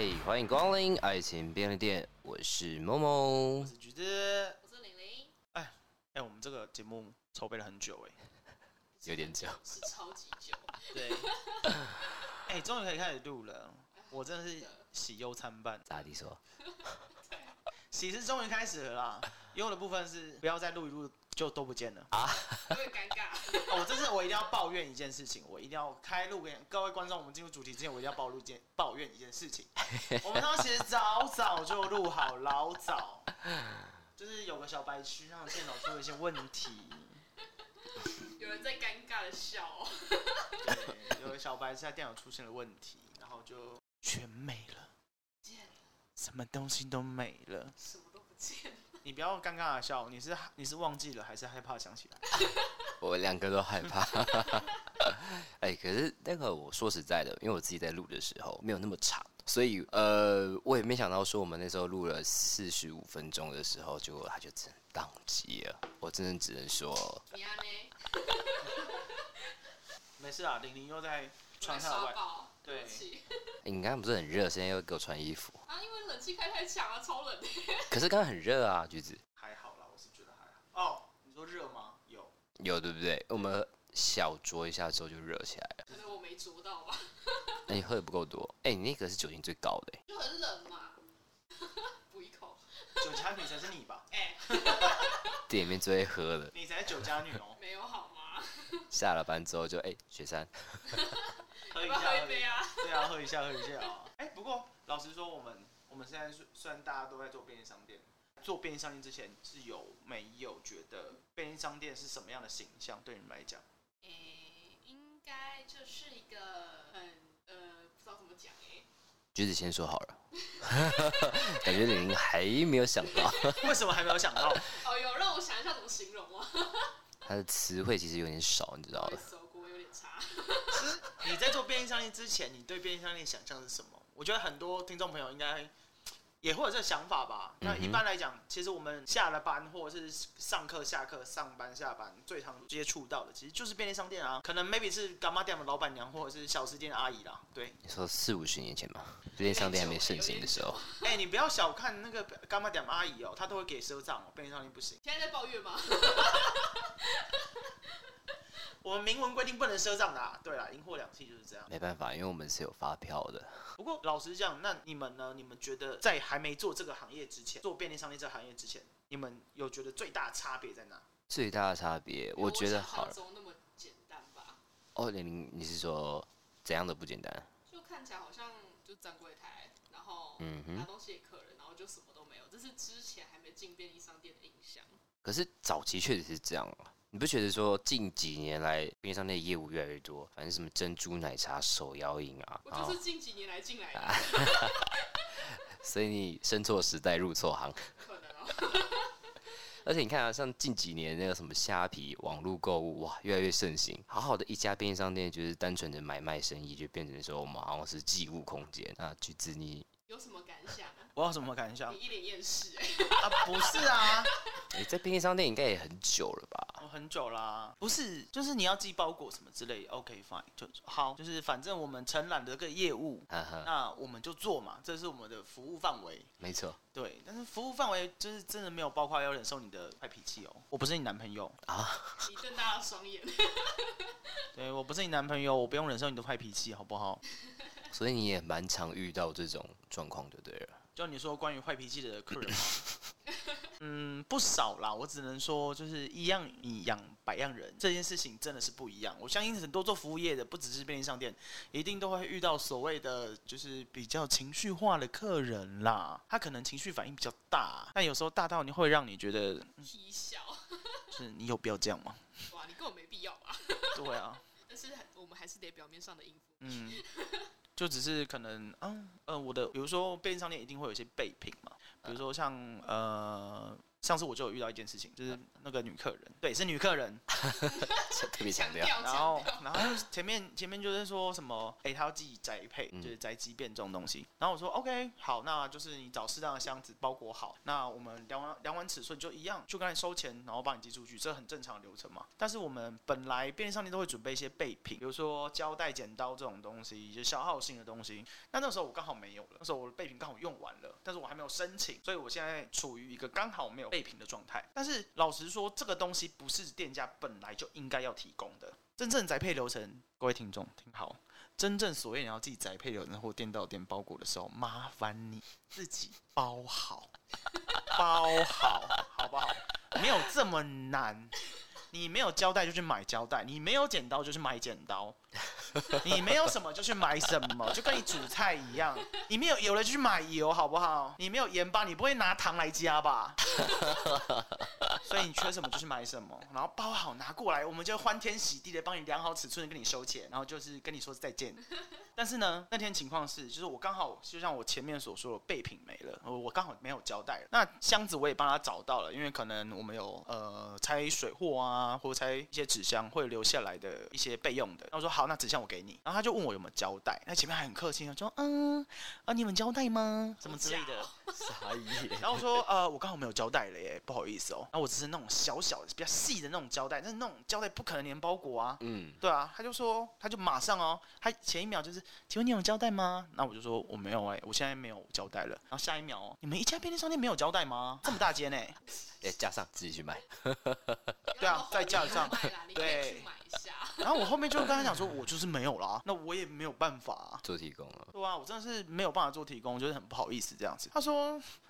嘿，欢迎光临爱情便利店，我是某某，我是橘子，我是玲玲。哎哎，我们这个节目筹备了很久哎，有点久，是超级久。对，哎，终于可以开始录了，我真的是喜忧参半。咋地说？喜是终于开始了啦，忧的部分是不要再录一录就都不见了啊，有点尴尬。哦，这是我一定要抱怨一件事情，我一定要开录给各位观众。我们进入主题之前，我一定要暴露件抱怨一件事情。我们当时其实早早就录好，老早，就是有个小白痴让电脑出了一些问题。有人在尴尬的笑哦。对，有个小白痴在电脑出现了问题，然后就全没了。什么东西都没了，什么都不见了。你不要尴尬的笑，你是你是忘记了还是害怕想起来？我两个都害怕。哎，可是那个我说实在的，因为我自己在录的时候没有那么长，所以呃，我也没想到说我们那时候录了四十五分钟的时候，结果它就真宕机了。我真的只能说？没事啊，玲玲又在床上的外套。对，你刚刚不是很热，现在又给我穿衣服啊？因为冷气开太强了，超冷的。可是刚刚很热啊，橘子。还好啦，我是觉得还好。哦，你说热吗？有，有对不对？我们小酌一下之后就热起来了。可是我没酌到吧？那 你喝的不够多。哎，你那个是酒精最高的。就很冷嘛。补一口。酒家女才是你吧？哎。店里面最会喝的。你才是酒家女哦。没有好吗？下了班之后就哎，雪山。喝一下，喝一杯啊！对啊，喝一下，喝一下啊！哎，不过老实说，我们我们现在虽然大家都在做便利商店，做便利商店之前是有没有觉得便利商店是什么样的形象？对你们来讲，哎，应该就是一个很呃，不知道怎么讲哎。橘子先说好了，感觉玲玲还没有想到，为什么还没有想到？哦，有让我想一下怎么形容啊。他的词汇其实有点少，你知道吗？其实你在做便利商店之前，你对便利商店想象是什么？我觉得很多听众朋友应该也会有这个想法吧。那一般来讲，其实我们下了班或者是上课、下课、上班、下班，最常接触到的其实就是便利商店啊。可能 maybe 是干妈店的老板娘，或者是小吃店的阿姨啦。对，你说四五十年前吧，便利商店还没盛行的时候。哎、欸，你不要小看那个干妈店阿姨哦、喔，她都会给赊账哦。便利商店不行。现在在抱怨吗？我们明文规定不能赊账的啊，对啊，银货两期就是这样。没办法，因为我们是有发票的。不过老实讲，那你们呢？你们觉得在还没做这个行业之前，做便利商店这个行业之前，你们有觉得最大的差别在哪？最大的差别，我觉得好了。那么简单吧？哦，玲玲，你是说怎样的不简单？就看起来好像就站柜台，然后拿东西给客人，然后就什么都没有。这是之前还没进便利商店的印象。可是早期确实是这样啊。你不觉得说近几年来便利商店的业务越来越多？反正什么珍珠奶茶、手摇饮啊，我就是近几年来进来的。所以你生错时代入错行。可能哦。而且你看啊，像近几年那个什么虾皮网络购物，哇，越来越盛行。好好的一家便利商店，就是单纯的买卖生意，就变成说我们好像是寄物空间啊。橘子，你有什么感想？我有什么感想？你一脸厌世哎！啊，不是啊，你在便利商店应该也很久了吧？哦，很久啦。不是，就是你要寄包裹什么之类，OK fine，就好，就是反正我们承揽的这个业务，呵呵那我们就做嘛，这是我们的服务范围。没错，对，但是服务范围就是真的没有包括要忍受你的坏脾气哦。我不是你男朋友啊！你瞪大了双眼。对，我不是你男朋友，我不用忍受你的坏脾气，好不好？所以你也蛮常遇到这种状况，就对了。就你说关于坏脾气的客人吗？嗯，不少啦。我只能说，就是一样米养百样人，这件事情真的是不一样。我相信很多做服务业的，不只是便利商店，一定都会遇到所谓的就是比较情绪化的客人啦。他可能情绪反应比较大，但有时候大到你会让你觉得啼笑，就是你有必要这样吗？哇，你根本没必要吧？对啊，但是我们还是得表面上的应付。嗯。就只是可能，嗯，呃，我的，比如说便利商店一定会有一些备品嘛，比如说像呃上次我就有遇到一件事情，就是那个女客人，对，是女客人，特别强调。然后，然后前面前面就是说什么，哎、欸，他要自己宅配，就是宅急便这种东西。然后我说 OK，好，那就是你找适当的箱子包裹好，那我们量完量完尺寸就一样，就跟才收钱，然后帮你寄出去，这很正常的流程嘛。但是我们本来便利商店都会准备一些备品，比如说胶带、剪刀这种东西，就消耗性的东西。那那时候我刚好没有了，那时候我的备品刚好用完了，但是我还没有申请，所以我现在处于一个刚好没有备品的状态。但是老实说，这个东西不是店家本来就应该要提供的。真正宅配流程，各位听众听好，真正所谓你要自己宅配流程或店到店包裹的时候，麻烦你自己包好，包好，好不好？没有这么难。你没有胶带就去买胶带，你没有剪刀就去买剪刀，你没有什么就去买什么，就跟你煮菜一样。你没有油了就去买油，好不好？你没有盐巴，你不会拿糖来加吧？所以你缺什么就去买什么，然后包好拿过来，我们就欢天喜地的帮你量好尺寸，跟你收钱，然后就是跟你说再见。但是呢，那天情况是，就是我刚好就像我前面所说的备品没了，我刚好没有胶带了。那箱子我也帮他找到了，因为可能我们有呃拆水货啊，或者拆一些纸箱会留下来的一些备用的。那我说好，那纸箱我给你。然后他就问我有没有交代，那前面还很客气，说嗯啊，你们交代吗？什么之类的。傻眼。然后我说呃，我刚好没有胶带了耶，不好意思哦。那我只是那种小小的、比较细的那种胶带，但是那种胶带不可能粘包裹啊。嗯，对啊。他就说，他就马上哦，他前一秒就是，请问你有胶带吗？那我就说我没有哎，我现在没有胶带了。然后下一秒哦，你们一家便利商店没有胶带吗？这么大间呢？哎，加上自己去买。对啊，在加上。对。然后我后面就跟他讲说，我就是没有啦，那我也没有办法啊，做提供了。对啊，我真的是没有办法做提供，我觉得很不好意思这样子。他说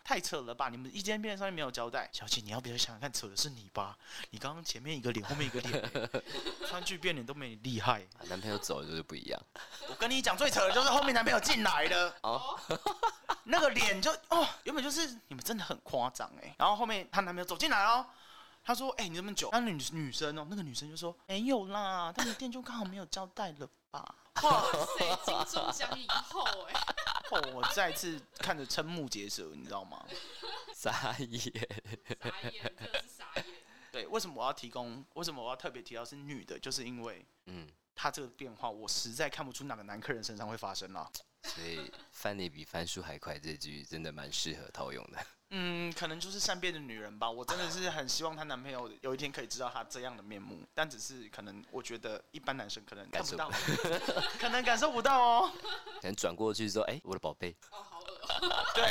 太扯了吧，你们一间便利商店没有交代，小姐你要不要想想看，扯的是你吧？你刚刚前面一个脸，后面一个脸，川剧变脸都没你厉害。男朋友走了就是不一样。我跟你讲，最扯的就是后面男朋友进来了。哦。那个脸就哦，原本就是你们真的很夸张哎。然后后面她男朋友走进来哦。他说：“哎、欸，你这么久，那女女生哦，那个女生就说没有啦，他们店就刚好没有交代了吧？”哇塞，金钟奖以后哎，哦，我再次看着瞠目结舌，你知道吗？傻眼，傻眼，真的是傻眼。对，为什么我要提供？为什么我要特别提到是女的？就是因为，嗯，她这个变化，我实在看不出哪个男客人身上会发生了。所以翻脸比翻书还快，这句真的蛮适合套用的。嗯，可能就是善变的女人吧。我真的是很希望她男朋友有一天可以知道她这样的面目，但只是可能，我觉得一般男生可能看不到，可能感受不到哦。可能转过去说：“哎、欸，我的宝贝。”哦，好恶、喔。对。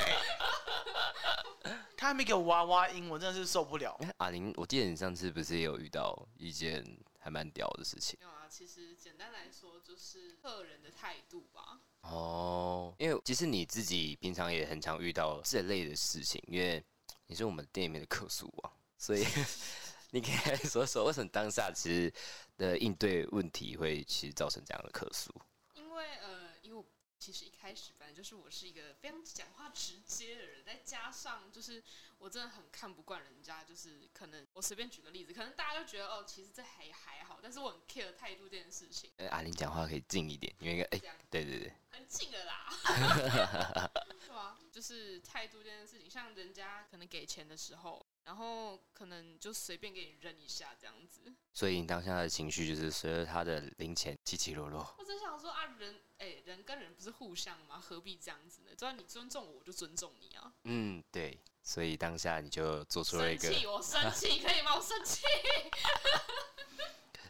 他还没给我娃娃音，我真的是受不了。欸、阿玲，我记得你上次不是也有遇到一件还蛮屌的事情？没有啊，其实简单来说就是客人的态度吧。哦，因为其实你自己平常也很常遇到这类的事情，因为你是我们店里面的客诉王，所以 你可以说说为什么当下其实的应对问题会其实造成这样的客诉？因为呃，其实一开始反正就是我是一个非常讲话直接的人，再加上就是我真的很看不惯人家，就是可能我随便举个例子，可能大家就觉得哦，其实这还还好，但是我很 care 态度这件事情。呃，阿玲讲话可以近一点，因为哎，欸、对对对。进了啦，对啊，就是态度这件事情，像人家可能给钱的时候，然后可能就随便给你扔一下这样子。所以你当下的情绪就是随着他的零钱起起落落。我只想说啊，人哎、欸，人跟人不是互相吗？何必这样子呢？只要你尊重我，我就尊重你啊。嗯，对。所以当下你就做出了一个生气，我生气 可以吗？我生气。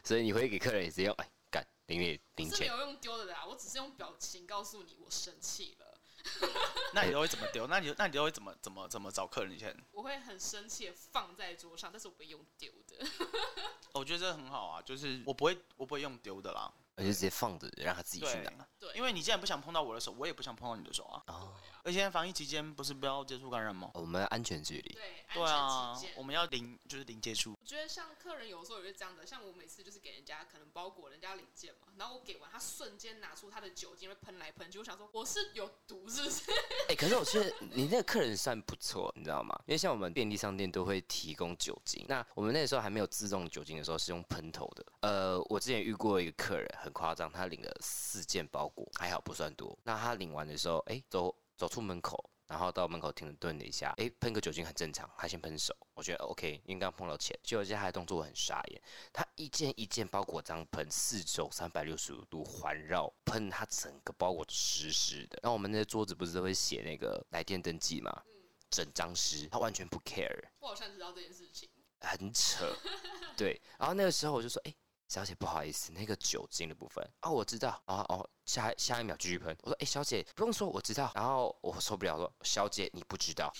所以你会给客人也是用哎干。零零零钱，是没有用丢的啦，我只是用表情告诉你我生气了。那你都会怎么丢？那你那你都会怎么怎么怎么找客人钱？我会很生气的放在桌上，但是我不会用丢的。我觉得这很好啊，就是我不会我不会用丢的啦，我就直接放着让他自己去拿。对，因为你既然不想碰到我的手，我也不想碰到你的手啊。哦。而且防疫期间不是不要接触感染吗？我们安全距离。对，对啊，我们要零就是零接触。我觉得像客人有时候也是这样的，像我每次就是给人家可能包裹人家零件嘛，然后我给完，他瞬间拿出他的酒精会喷来喷去，我想说我是有毒是不是？哎、欸，可是我觉得你那个客人算不错，你知道吗？因为像我们便利商店都会提供酒精，那我们那时候还没有自动酒精的时候是用喷头的。呃，我之前遇过一个客人很夸张，他领了四件包裹，还好不算多。那他领完的时候，哎、欸，走走出门口。然后到门口停顿了一下，哎，喷个酒精很正常，他先喷手，我觉得 OK，应该碰到钱。结果接下来动作很傻眼，他一件一件包裹这样喷，四周三百六十五度环绕喷，他整个包裹湿湿的。然后我们那些桌子不是都会写那个来电登记嘛？整张湿，他完全不 care。我好像知道这件事情，很扯。对，然后那个时候我就说，哎。小姐，不好意思，那个酒精的部分哦，我知道啊哦，下下一秒继续喷。我说，哎，小姐不用说，我知道。然后我受不了，说，小姐你不知道，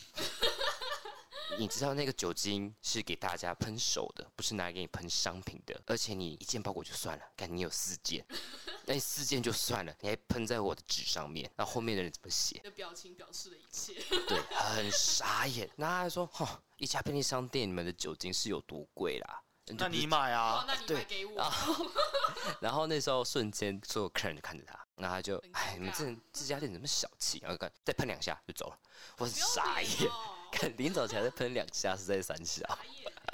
你知道那个酒精是给大家喷手的，不是拿来给你喷商品的。而且你一件包裹就算了，看你有四件，那你四件就算了，你还喷在我的纸上面，那后面的人怎么写？你的表情表示了一切，对，很傻眼。那他还说，哈、哦，一家便利商店你们的酒精是有多贵啦？那你买啊？哦、那你买给我。然后，然后那时候瞬间所有客人就看着他，然后他就，哎，你们这这家店怎么小气？然后看再喷两下就走了，我很傻眼。看临走前再喷两下是在三小。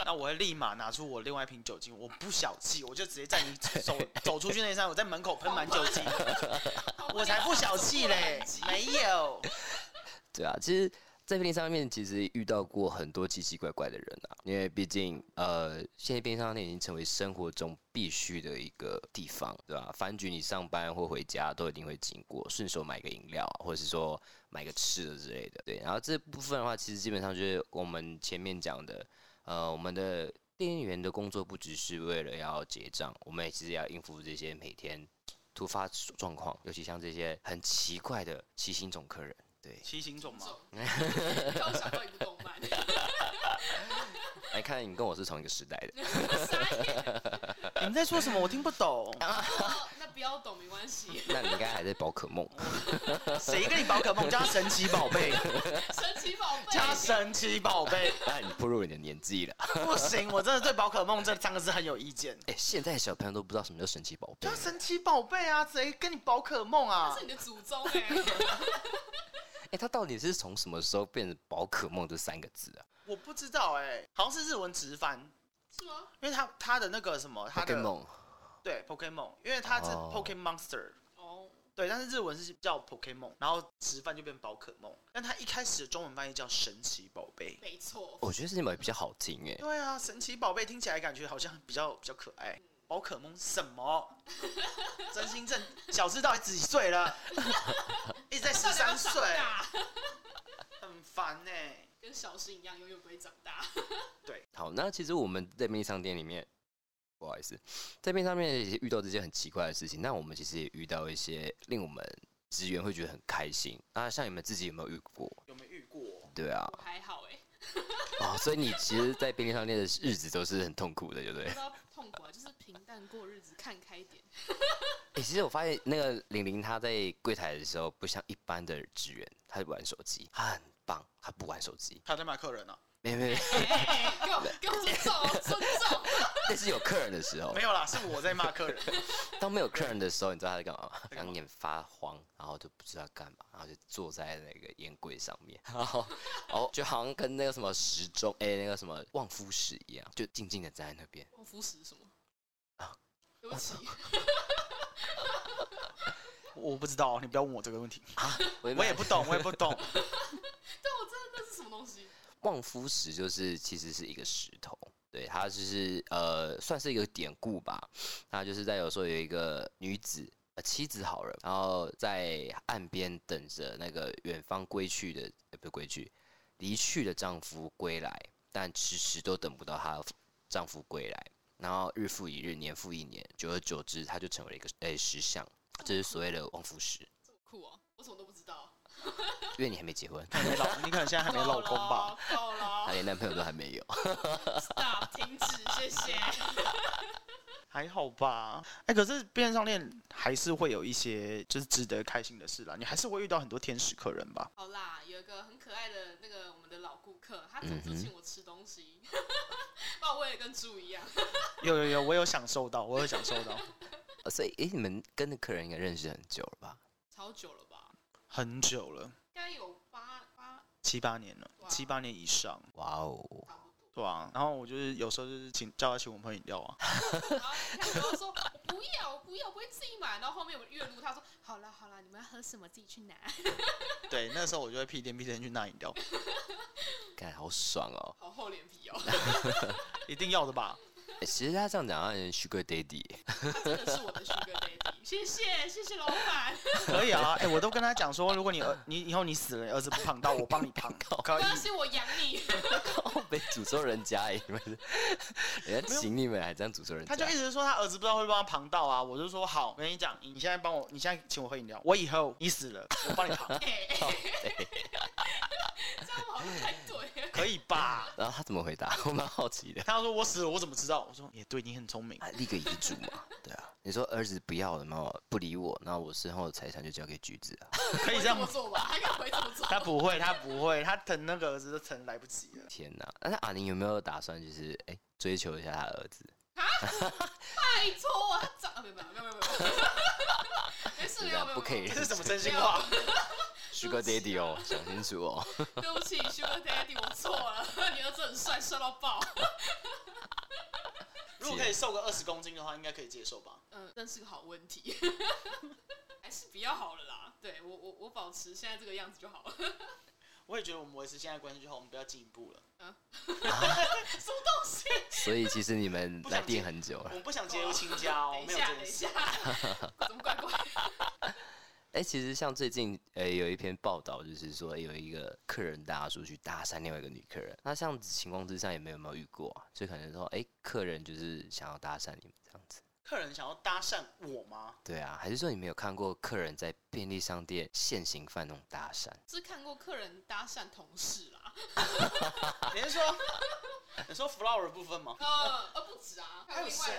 那我会立马拿出我另外一瓶酒精，我不小气，我就直接在你走走出去那一刹，我在门口喷满酒精，我才不小气嘞，没有。对啊，其实。在便利商店其实遇到过很多奇奇怪怪的人啊，因为毕竟呃，现在便利商店已经成为生活中必须的一个地方，对吧？饭局你上班或回家都一定会经过，顺手买个饮料，或者是说买个吃的之类的，对。然后这部分的话，其实基本上就是我们前面讲的，呃，我们的店员的工作不只是为了要结账，我们也其实要应付这些每天突发状况，尤其像这些很奇怪的奇形种客人。对，七星种吗？刚想到一部动漫。来看，你跟我是同一个时代的。你们在说什么？我听不懂。哦、那不要懂没关系。那你应该还在宝可梦。谁跟你宝可梦？叫神奇宝贝。神奇宝贝。加神奇宝贝。那你步入你的年纪了。不行，我真的对宝可梦这三个字很有意见。哎，现在小朋友都不知道什么叫神奇宝贝。叫神奇宝贝啊！谁跟你宝可梦啊？这是你的祖宗。哎、欸，他到底是从什么时候变成宝可梦这三个字啊？我不知道哎、欸，好像是日文直翻，是吗？因为他他的那个什么，他的 Pokemon 对 Pokemon，因为他是 Pokemonster 哦，对，但是日文是叫 Pokemon，然后直翻就变宝可梦，但他一开始的中文翻译叫神奇宝贝，没错，我觉得神奇宝贝比较好听哎，对啊，神奇宝贝听起来感觉好像比较比较可爱。嗯宝可梦什么？真心正小智到底几岁了？一直在十三岁，很烦呢、欸。跟小新一样，永远不会长大。对，好，那其实我们在便利商店里面，不好意思，在便利商店也遇到这些很奇怪的事情。那我们其实也遇到一些令我们职员会觉得很开心。那像你们自己有没有遇过？有没有遇过？对啊，我还好哎。哦，所以你其实，在便利商店的日子都是很痛苦的，对不对？过日子，看开点。哎、欸，其实我发现那个玲玲她在柜台的时候，不像一般的职员，她玩手机，她很棒，她不玩手机，她在骂客人呢、啊。没没没，给我给我尊重尊重。那是有客人的时候。没有啦，是我在骂客人。当没有客人的时候，你知道他在干嘛吗？两眼发慌，然后就不知道干嘛，然后就坐在那个烟柜上面，然后哦，就好像跟那个什么时钟，哎、欸，那个什么望夫石一样，就静静的站在那边。望夫石什么？啊，对不起。我不知道，你不要问我这个问题啊，我也不懂，我也不懂。对，我真的那是什么东西？望夫石就是其实是一个石头，对，它就是呃算是一个典故吧。它就是在有时候有一个女子呃妻子好人，然后在岸边等着那个远方归去的呃不归去离去的丈夫归来，但迟迟都等不到她丈夫归来，然后日复一日，年复一年，久而久之，它就成为了一个诶石像，这是所谓的旺夫石。这么酷哦，我什么都不知道。因为你还没结婚，还没老，你可能现在还没老公吧？够了，他连男朋友都还没有。Stop，停止，谢谢。还好吧？哎、欸，可是变上恋还是会有一些就是值得开心的事啦。你还是会遇到很多天使客人吧？好啦，有一个很可爱的那个我们的老他总是请我吃东西，把我喂的跟猪一样。有有有，我有享受到，我有享受到。所以，哎、欸，你们跟的客人应该认识很久了吧？超久了吧。很久了，应该有八八七八年了，七八年以上。哇哦，对啊。然后我就是有时候就是请叫他请我们喝饮料啊。然后他跟我说我不要，我不要，我不会自己买。然后后面我月录他说好了好了，你们要喝什么自己去拿。对，那个时候我就会屁颠屁颠去拿饮料，感觉好爽哦，好厚脸皮哦，一定要的吧？欸、其实他这样讲，好像 Sugar Daddy，他真的是我的 Sugar Daddy，谢谢谢谢老板。可以啊，哎、欸，我都跟他讲说，如果你儿 你以后你死了，你儿子不胖到，我帮你胖，可以。但是我养你，被诅咒人家哎，你们人家请你们还这样诅咒人家，他就一直说他儿子不知道会不会帮他旁到啊，我就说好，我跟你讲，你现在帮我，你现在请我喝饮料，我以后你死了，我帮你胖。欸欸这样好像太对，可以吧？然后他怎么回答？我蛮好奇的。他说我死了，我怎么知道？我说也对，你很聪明。啊，立个遗嘱嘛，对啊。你说儿子不要了嘛，不理我，那我身后的财产就交给橘子啊。可以这样做吧？他会这么做？他不会，他不会，他疼那个儿子都疼来不及了。天哪！那阿宁有没有打算就是哎、欸、追求一下他儿子？啊！拜托啊，他长没有没有没有没有没有，没事没有没有，不可以。这是什么真心话？Sugar Daddy 哦，想清楚哦。对不起，Sugar Daddy，我错了。你儿子很帅，帅到爆。如果可以瘦个二十公斤的话，应该可以接受吧？嗯，真是个好问题。还是比较好了啦。对我，我我保持现在这个样子就好了。我也觉得我们维持现在关系就好，我们不要进一步了。嗯，啊、什么东西？所以其实你们来电很久了。我不想结入亲家哦。等一下，等一下，怎么怪怪？哎、欸，其实像最近呃、欸、有一篇报道，就是说有一个客人大叔去搭讪另外一个女客人，那这样子情况之下也没有没有遇过啊？就可能说，哎、欸，客人就是想要搭讪你们这样子。客人想要搭讪我吗？对啊，还是说你没有看过客人在便利商店现行犯那种搭讪？是看过客人搭讪同事啦。你是说你说 flower 部分吗？呃呃，不止啊，还有谁？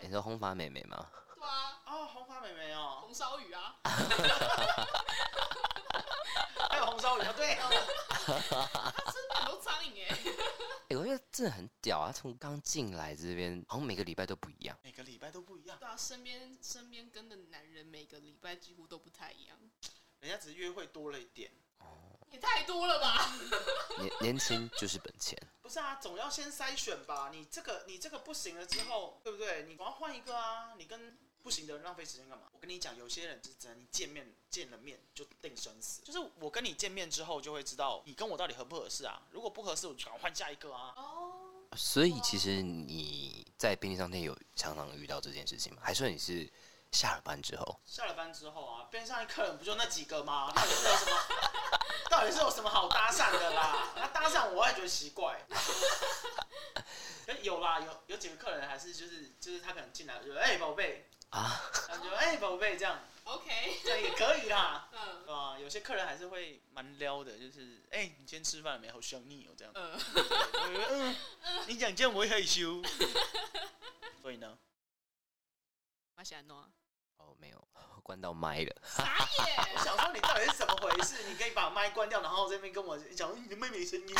你说红发妹妹吗？对啊，哦，红发妹妹哦，红烧鱼啊，还有红烧鱼啊，对，他真的很多苍蝇哎，哎，我觉得真的很屌啊！从刚进来这边，好像每个礼拜都不一样，每个礼拜都不一样。对啊，身边身边跟的男人每个礼拜几乎都不太一样，人家只是约会多了一点，哦，也太多了吧？年年轻就是本钱，不是啊，总要先筛选吧？你这个你这个不行了之后，对不对？你总要换一个啊，你跟。不行的人浪费时间干嘛？我跟你讲，有些人就是真的，你见面见了面就定生死。就是我跟你见面之后，就会知道你跟我到底合不合适啊。如果不合适，我就赶快换下一个啊。哦。所以其实你在便利商店有常常遇到这件事情吗？还是你是下了班之后？下了班之后啊，便利商店客人不就那几个吗？到底是有什么？到底是有什么好搭讪的啦？那搭讪我也觉得奇怪。有啦，有有几个客人还是就是就是他可能进来就哎宝贝。啊，感觉哎，宝贝，这样，OK，这样也可以啦，嗯，啊，有些客人还是会蛮撩的，就是，哎、欸，你今天吃饭了没？好想你哦，这样，嗯，嗯，你讲这样我会害羞，所以呢，马西安诺，哦，没有，关到麦了，傻眼，我想说你到底是怎么回事？你可以把麦关掉，然后这边跟我讲你的妹妹声音，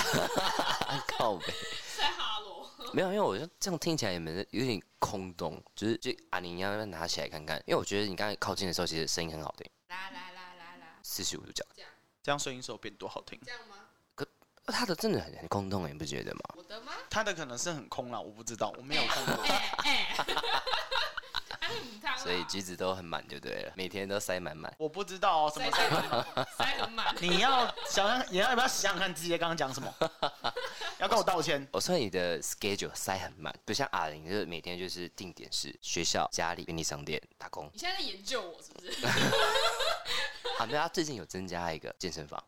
靠北，在哈喽。没有，因为我觉得这样听起来也没有点空洞，就是就阿宁要不要拿起来看看？因为我觉得你刚才靠近的时候，其实声音很好听。啦啦啦啦啦，四十五度角，这样这样声音是有变多好听？这样吗？可他的真的很很空洞，你不觉得吗？我的吗？他的可能是很空啦，我不知道，我没有看过。所以橘子都很满就对了，每天都塞满满。我不知道哦，什么塞满？塞很满。你要想想，你要不要想想看自己刚刚讲什么？要跟我道歉。我说你的 schedule 塞很满，不像阿玲，就是每天就是定点是学校、家里、便利商店打工。你现在在研究我是不是？好，那他最近有增加一个健身房。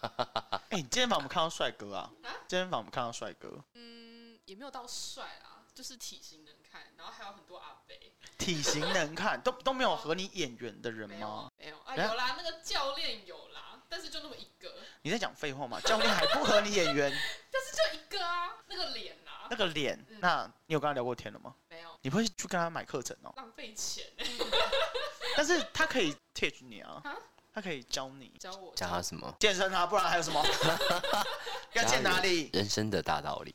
哎、欸，健身房我们看到帅哥啊？啊？健身房我们看到帅哥。嗯，也没有到帅啊，就是体型能看，然后还有很多阿伯。体型能看，都都没有和你眼缘的人吗？没有，没有啊，有啦，那个教练有啦，但是就那么一个。你在讲废话吗？教练还不和你眼缘？但是就一个啊，那个脸啊。那个脸，嗯、那你有跟他聊过天了吗？没有。你不会去跟他买课程哦？浪费钱。但是他可以 teach 你啊，他可以教你。教我。教他什么？健身啊，不然还有什么？要健哪里？人生的大道理。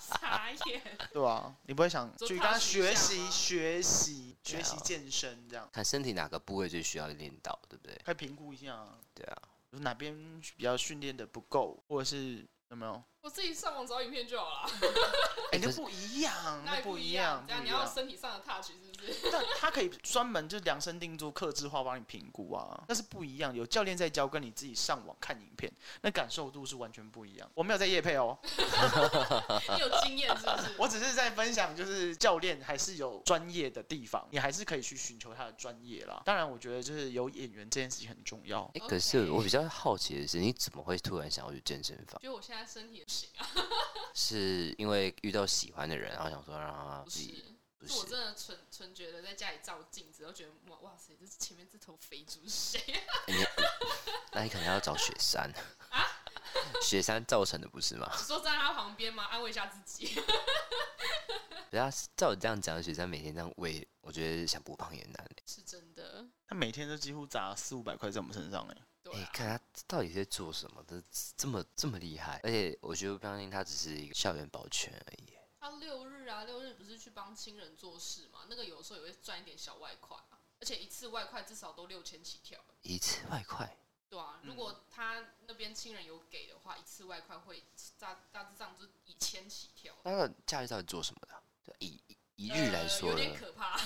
傻眼。对啊，你不会想去跟他学习学习学习健身这样？看身体哪个部位最需要练到，对不对？可以评估一下。对啊，哪边比较训练的不够，或者是有没有我自己上网找影片就好了。哎、欸，那不一样，那不一样。这样你要身体上的 touch 是不是？但他可以专门就量身定做、克制化帮你评估啊，那是不一样。有教练在教，跟你自己上网看影片，那感受度是完全不一样。我没有在夜配哦，你有经验是不是？我只是在分享，就是教练还是有专业的地方，你还是可以去寻求他的专业啦。当然，我觉得就是有演员这件事情很重要。哎、欸，可是我比较好奇的是，你怎么会突然想要去健身房？觉得我现在身体不行啊。是因为遇到喜欢的人，然后想说让他自己。不是，我真的纯纯觉得在家里照镜子，都觉得哇哇塞，这是前面这头肥猪是谁？那你可能要找雪山啊，雪山造成的不是吗？你说站在他旁边吗？安慰一下自己。不要照我这样讲，雪山每天这样喂，我觉得想不胖也难。是真的，他每天都几乎砸四五百块在我们身上哎。哎、啊欸，看他到底在做什么，这这么这么厉害，而且我觉得不相信他只是一个校园保全而已。他六日啊，六日不是去帮亲人做事嘛？那个有时候也会赚一点小外快啊，而且一次外快至少都六千起跳。一次外快？对啊，如果他那边亲人有给的话，一次外快会大大致上就一千起跳。那个假日到底做什么的？以一日来说、呃，有点可怕。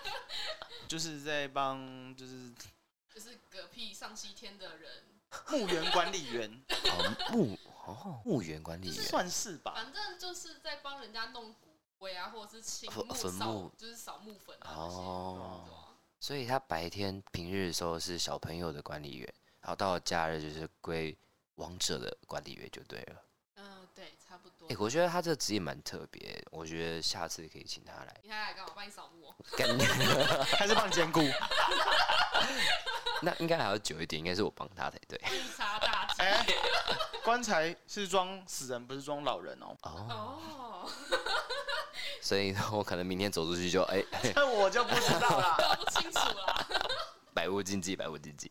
就是在帮，就是。就是嗝屁上西天的人，墓园管理员，哦墓哦墓园管理员。算是吧，反正就是在帮人家弄骨灰啊，或者是清墓扫墓，就是扫墓坟啊哦、啊。所以他白天平日的时候是小朋友的管理员，然后到了假日就是归王者的管理员就对了。哎、欸，我觉得他这个职业蛮特别，我觉得下次可以请他来。你他来干嘛？帮你扫墓？还是帮你兼顾？那应该还要久一点，应该是我帮他才对。绿茶大姐，欸、棺材是装死人，不是装老人哦。哦。Oh. 所以，我可能明天走出去就哎，那、欸、我就不知道了，搞不清楚了。百无禁忌，百无禁忌。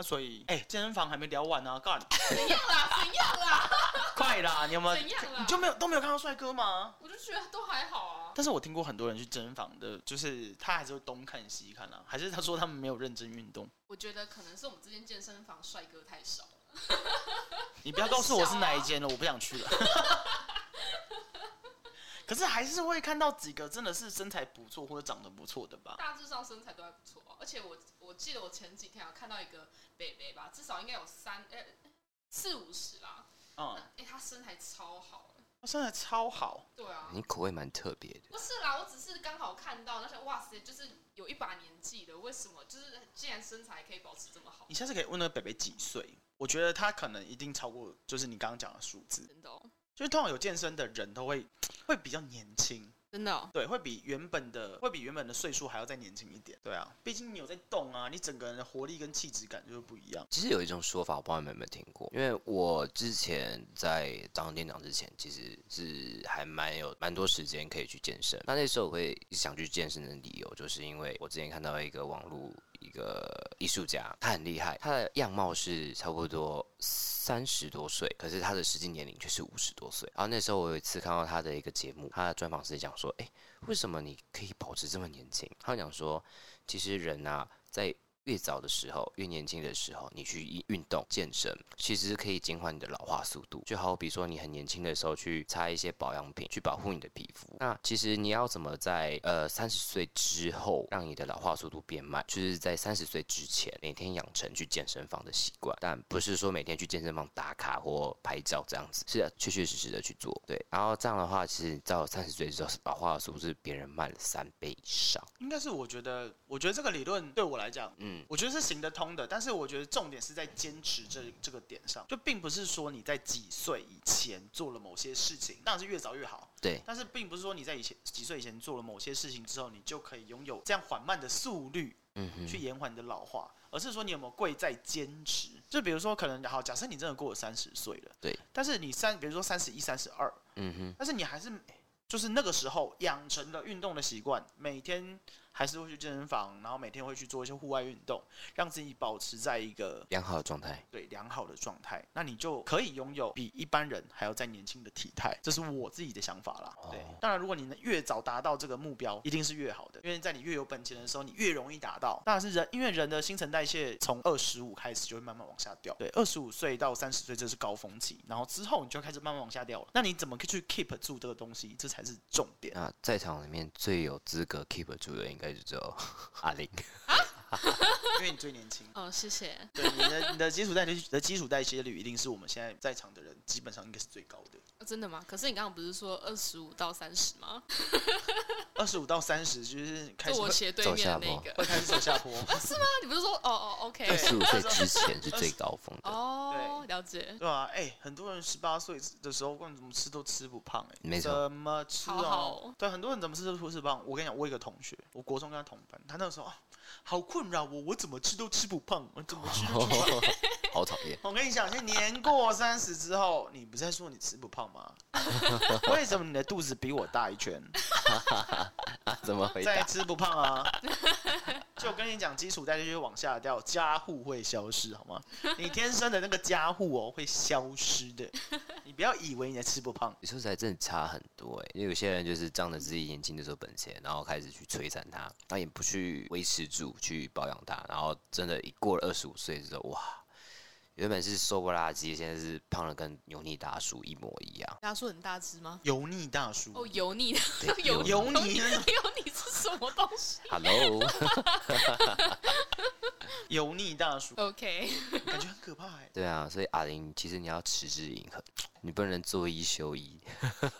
那所以，哎、欸，健身房还没聊完呢、啊，干？怎样啦？怎样啦？快啦！你有没有？怎样啦？你就没有都没有看到帅哥吗？我就觉得都还好啊。但是我听过很多人去健身房的，就是他还是会东看西看啊，还是他说他们没有认真运动？我觉得可能是我们这间健身房帅哥太少了。你不要告诉我是哪一间了，我不想去了。可是还是会看到几个真的是身材不错或者长得不错的吧？大致上身材都还不错，而且我我记得我前几天啊看到一个北北吧，至少应该有三呃四五十啦。嗯，哎、欸，他身材超好。他身材超好，对啊，你口味蛮特别的。不是啦，我只是刚好看到那些，哇塞，就是有一把年纪的，为什么就是既然身材可以保持这么好？你下次可以问那个北北几岁？我觉得他可能一定超过，就是你刚刚讲的数字。真的哦，就是通常有健身的人都会会比较年轻。真的、哦，对，会比原本的会比原本的岁数还要再年轻一点。对啊，毕竟你有在动啊，你整个人的活力跟气质感就是不一样。其实有一种说法，我不知道你们有没有听过，因为我之前在当店长之前，其实是还蛮有蛮多时间可以去健身。那那时候我会想去健身的理由，就是因为我之前看到一个网络。一个艺术家，他很厉害，他的样貌是差不多三十多岁，可是他的实际年龄却是五十多岁。然后那时候我有一次看到他的一个节目，他的专访是讲说，哎，为什么你可以保持这么年轻？他讲说，其实人啊，在越早的时候，越年轻的时候，你去运动健身，其实可以减缓你的老化速度。就好比说，你很年轻的时候去擦一些保养品，去保护你的皮肤。那其实你要怎么在呃三十岁之后让你的老化速度变慢？就是在三十岁之前，每天养成去健身房的习惯，但不是说每天去健身房打卡或拍照这样子，是确确实实的去做。对，然后这样的话，其实到三十岁之后，老化速度是别人慢了三倍以上。应该是我觉得，我觉得这个理论对我来讲，嗯。嗯，我觉得是行得通的，但是我觉得重点是在坚持这这个点上，就并不是说你在几岁以前做了某些事情，当然是越早越好。对，但是并不是说你在以前几岁以前做了某些事情之后，你就可以拥有这样缓慢的速率，嗯，去延缓你的老化，而是说你有没有贵在坚持。就比如说，可能好，假设你真的过了三十岁了，对，但是你三，比如说三十一、三十二，嗯哼，但是你还是就是那个时候养成了运动的习惯，每天。还是会去健身房，然后每天会去做一些户外运动，让自己保持在一个良好的状态。对良好的状态，那你就可以拥有比一般人还要再年轻的体态。这是我自己的想法啦。对，当然如果你能越早达到这个目标，一定是越好的，因为在你越有本钱的时候，你越容易达到。当然是人，因为人的新陈代谢从二十五开始就会慢慢往下掉。对，二十五岁到三十岁这是高峰期，然后之后你就开始慢慢往下掉了。那你怎么去 keep 住这个东西？这才是重点。那在场里面最有资格 keep 住的，应该就只有 阿玲。因为你最年轻。哦，谢谢。对，你的你的基础代谢你的基础代谢率一定是我们现在在场的人基本上应该是最高的。哦，真的吗？可是你刚刚不是说二十五到三十吗？二十五到三十就是开始坐我斜对面的那个会开始走下坡啊。是吗？你不是说哦哦，OK。二十五岁之前是最高峰的。哦，了解。对啊，哎，很多人十八岁的时候，不管怎么吃都吃不胖，哎，没错。怎么吃哦？对，很多人怎么吃都吃不胖。我跟你讲，我有一个同学，我国中跟他同班，他那个时候啊。好困扰我，我怎么吃都吃不胖，我 怎么吃都吃不胖，好讨厌。我跟你讲，现年过三十之后，你不是在说你吃不胖吗？为什么你的肚子比我大一圈？怎么回答？再吃不胖啊？就我跟你讲，基础代谢就会往下掉，加护会消失，好吗？你天生的那个加护哦会消失的，你不要以为你在吃不胖。你说实在真的差很多哎，因为有些人就是仗着自己年轻的时候本钱，然后开始去摧残他，他也不去维持住去保养它，然后真的，一过了二十五岁之后，哇，原本是瘦不拉几，现在是胖的跟油腻大叔一模一样。大叔很大只吗？油腻大叔哦，油腻的 油油腻油腻 是什么东西？Hello，油腻大叔，OK，感觉很可怕哎。对啊，所以阿玲，其实你要持之以恒，你不能做一休一。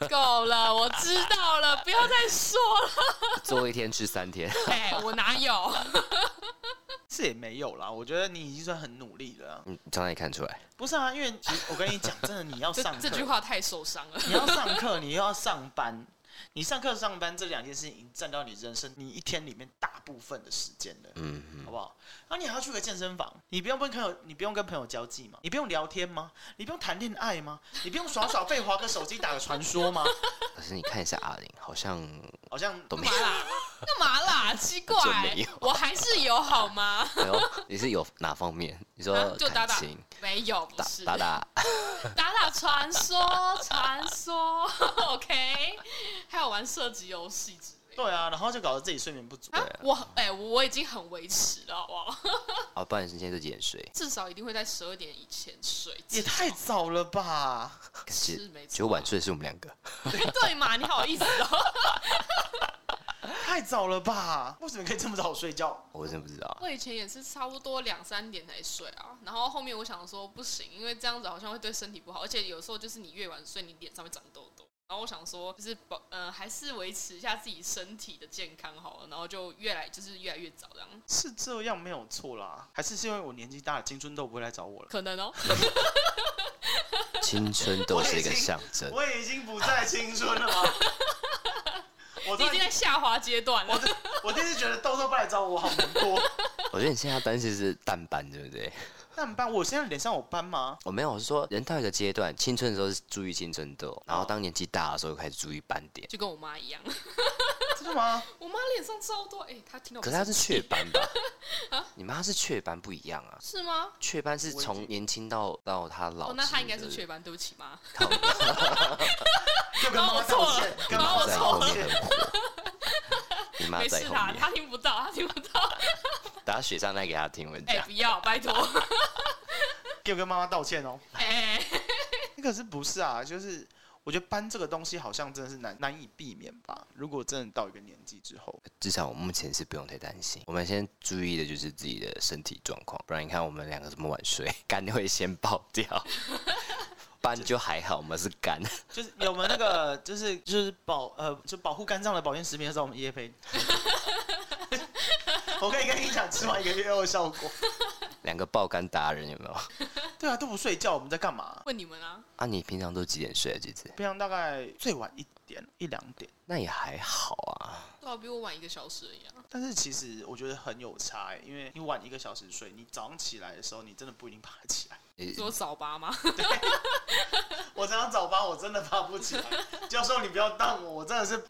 够了，我知道了，不要再说了。做一天吃三天。哎、欸，我哪有？是也没有啦，我觉得你已经算很努力了。嗯，从哪里看出来？不是啊，因为我跟你讲，真的，你要上课，这句话太受伤了。你要上课，你又要上班。你上课上班这两件事情已经占到你人生你一天里面大部分的时间了，嗯，嗯，好不好？然后你还要去个健身房，你不用跟朋友，你不用跟朋友交际吗？你不用聊天吗？你不用谈恋爱吗？你不用耍耍废，划个手机，打个传说吗？可是你看一下阿玲，好像好像都没有啦，干嘛啦？奇怪，我还是有好吗？没有，你是有哪方面？你说、啊、就打打没有，不是打打 打打传说，传说，OK。还有玩射击游戏之类，对啊，然后就搞得自己睡眠不足。啊、我哎、欸，我已经很维持了，好不好？好，不然你现在几点睡？至少一定会在十二点以前睡。也太早了吧？是没错，就晚睡是我们两个。对对嘛，你好意思哦？太早了吧？为什么可以这么早睡觉？我真不知道。我以前也是差不多两三点才睡啊，然后后面我想说不行，因为这样子好像会对身体不好，而且有时候就是你越晚睡，你脸上会长痘痘。然后我想说，就是保呃，还是维持一下自己身体的健康好了。然后就越来就是越来越早这样。是这样没有错啦，还是是因为我年纪大了，青春痘不会来找我了？可能哦。青春痘是一个象征。我已经不再青春了吗？我已经在下滑阶段了。我我第一次觉得痘痘不来找我，我好难过。我觉得你现在担心是淡斑，对不对？淡斑，我现在脸上有斑吗？我没有，我是说人到一个阶段，青春的时候是注意青春痘，然后当年纪大的时候开始注意斑点，就跟我妈一样。真的吗？我妈脸上超多，哎、欸，她听到。可是她是雀斑吧？啊？你妈是雀斑不一样啊？是吗？雀斑是从年轻到到她老。哦，那她应该是雀斑，对不起妈。就跟妈道歉，跟妈道歉。你妈在后面。她听不到，她听不到。打雪上来给他听，我讲。哎，不要，拜托，给我跟妈妈道歉哦。哎，那可是不是啊？就是我觉得搬这个东西好像真的是难难以避免吧。如果真的到一个年纪之后，至少我目前是不用太担心。我们先注意的就是自己的身体状况，不然你看我们两个这么晚睡，肝会先爆掉。搬就还好，我们是肝，就是有没有那个，就是就是保呃，就保护肝脏的保健食品，是我们业配。我可以跟你讲，吃完一个月后的效果。两个爆肝达人有没有？对啊，都不睡觉，我们在干嘛？问你们啊。啊，你平常都几点睡啊？这次？平常大概最晚一点，一两点。那也还好啊。对啊，比我晚一个小时而已啊。但是其实我觉得很有差欸，因为你晚一个小时睡，你早上起来的时候，你真的不一定爬得起来。你说早八吗？对。我常常早八，我真的爬不起来。教授，你不要当我，我真的是。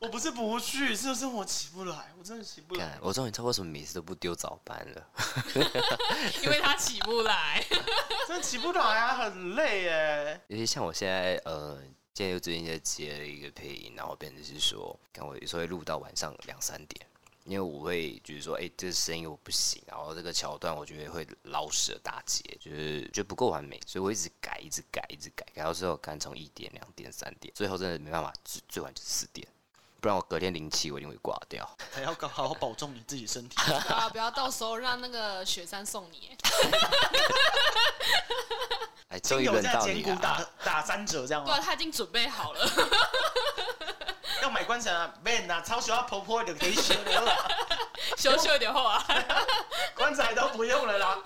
我不是不去，是是我起不来，我真的起不来。我终于知道为什么每次都不丢早班了，因为他起不来，真的起不来啊，很累耶。尤其像我现在，呃，现在又最近在接了一个配音，然后变成是说，看我有时候会录到晚上两三点。因为我会就是说，哎、欸，这个声音我不行，然后这个桥段我觉得会老舍大结，就是觉得不够完美，所以我一直改，一直改，一直改，改到最后看从一点、两点、三点，最后真的没办法，最最晚就是四点，不然我隔天零七我一定会挂掉。还要好好保重你自己身体，啊，不要到时候让那个雪山送你。哎，终于轮到你了，打打三折这样吗？对，他已经准备好了。要买棺材啊，，man 啊，超需要婆婆就可以修了，修修点好啊，棺材都不用了啦，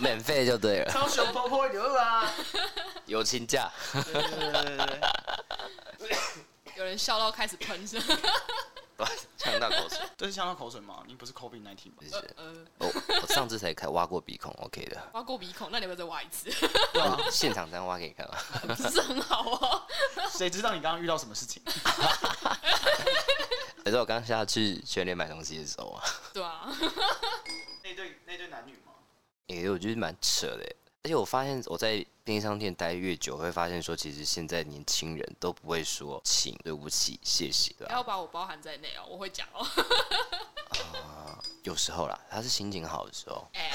免费就对了，超需要婆婆就好啊，友情价，对对对对对，有人笑到开始喷是吗？呛到口水，这是呛到口水吗？你不是 COVID-19 吗？是，呃，我我上次才开挖过鼻孔，OK 的。挖过鼻孔，那你要不要再挖一次？对啊，现场这样挖给你看吗？不是很好哦。谁知道你刚刚遇到什么事情？可是我刚下去全联买东西的时候啊。对啊。那对那对男女吗？哎，我觉得蛮扯的。而且我发现我在便利商店待越久，会发现说，其实现在年轻人都不会说请、对不起、谢谢，对吧？要把我包含在内哦，我会讲哦。呃，有时候啦，他是心情好的时候。哎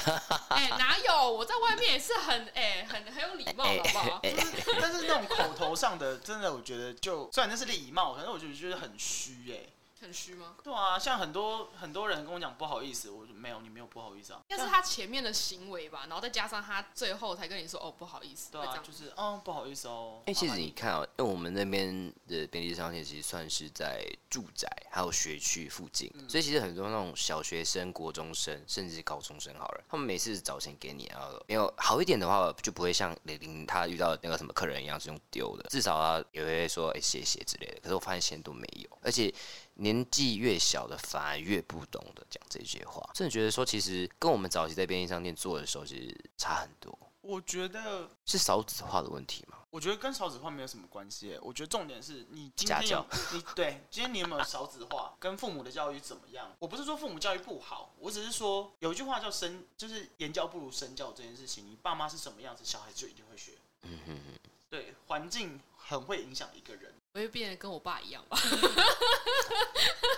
哎，哪有？我在外面也是很哎很很有礼貌，好不好？但是那种口头上的，真的我觉得就虽然那是礼貌，可是我觉得就是很虚哎。很虚吗？对啊，像很多很多人跟我讲不好意思，我说没有，你没有不好意思啊。但是他前面的行为吧，然后再加上他最后才跟你说哦不好意思。对啊，就是嗯不好意思哦。哎，其实你看啊、喔，因为我们那边的便利商店其实算是在住宅还有学区附近，嗯、所以其实很多那种小学生、国中生甚至高中生好了，他们每次找钱给你啊，没有好一点的话，就不会像雷凌他遇到那个什么客人一样是用丢的，至少他也会说哎、欸、谢谢之类的。可是我发现现在都没有，而且。年纪越小的反而越不懂得讲这些话，甚至觉得说，其实跟我们早期在便利商店做的时候，其实差很多。我觉得是少子化的问题吗？我觉得跟少子化没有什么关系。我觉得重点是你今天有你对今天你有没有少子化，跟父母的教育怎么样？我不是说父母教育不好，我只是说有一句话叫身，就是言教不如身教这件事情，你爸妈是什么样子，小孩就一定会学。嗯哼哼，对，环境很会影响一个人。我会变得跟我爸一样吧？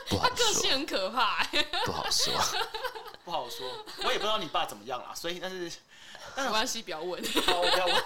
不好说，他个性很可怕，不好说，不好说。我也不知道你爸怎么样啦，所以但是，但是没关系，不要问。好，我不要问。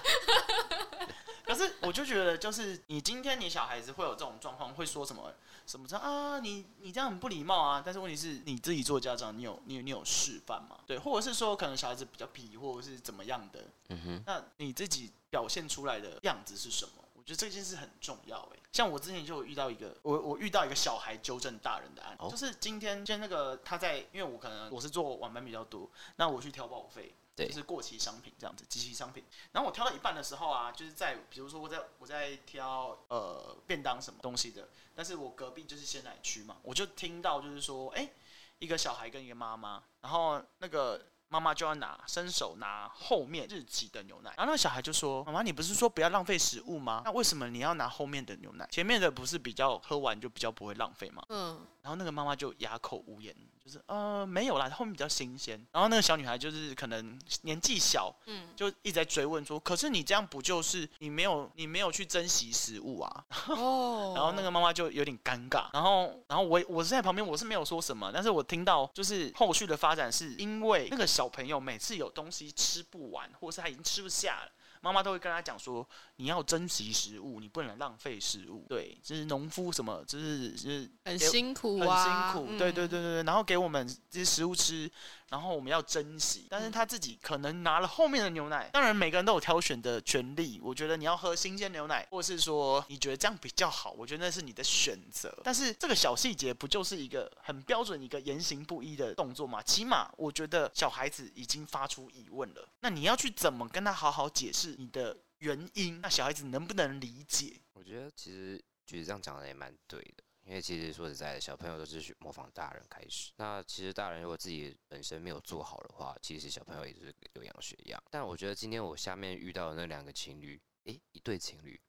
可是我就觉得，就是你今天你小孩子会有这种状况，会说什么什么说啊？你你这样很不礼貌啊！但是问题是你自己做家长，你有你有你有示范吗？对，或者是说可能小孩子比较皮，或者是怎么样的？嗯哼。那你自己表现出来的样子是什么？我觉得这件事很重要哎，像我之前就有遇到一个，我我遇到一个小孩纠正大人的案例，就是今天，今天那个他在，因为我可能我是做晚班比较多，那我去挑报废，对，就是过期商品这样子，即期商品，然后我挑到一半的时候啊，就是在比如说我在我在挑呃便当什么东西的，但是我隔壁就是鲜奶区嘛，我就听到就是说，哎，一个小孩跟一个妈妈，然后那个。妈妈就要拿伸手拿后面日期的牛奶，然后那个小孩就说：“妈妈，你不是说不要浪费食物吗？那为什么你要拿后面的牛奶？前面的不是比较喝完就比较不会浪费吗？”嗯，然后那个妈妈就哑口无言。就是呃没有啦，后面比较新鲜。然后那个小女孩就是可能年纪小，嗯，就一直在追问说：“可是你这样不就是你没有你没有去珍惜食物啊？” 哦。然后那个妈妈就有点尴尬。然后然后我我是在旁边，我是没有说什么，但是我听到就是后续的发展是因为那个小朋友每次有东西吃不完，或是他已经吃不下了。妈妈都会跟他讲说，你要珍惜食物，你不能浪费食物。对，就是农夫什么，就是就是很辛苦啊，很辛苦。对对对对对，然后给我们这些食物吃。然后我们要珍惜，但是他自己可能拿了后面的牛奶。当然每个人都有挑选的权利，我觉得你要喝新鲜牛奶，或是说你觉得这样比较好，我觉得那是你的选择。但是这个小细节不就是一个很标准一个言行不一的动作吗？起码我觉得小孩子已经发出疑问了，那你要去怎么跟他好好解释你的原因？那小孩子能不能理解？我觉得其实觉得这样讲的也蛮对的。因为其实说实在的，小朋友都是去模仿大人开始。那其实大人如果自己本身没有做好的话，其实小朋友也是有样学样。但我觉得今天我下面遇到的那两个情侣，诶，一对情侣，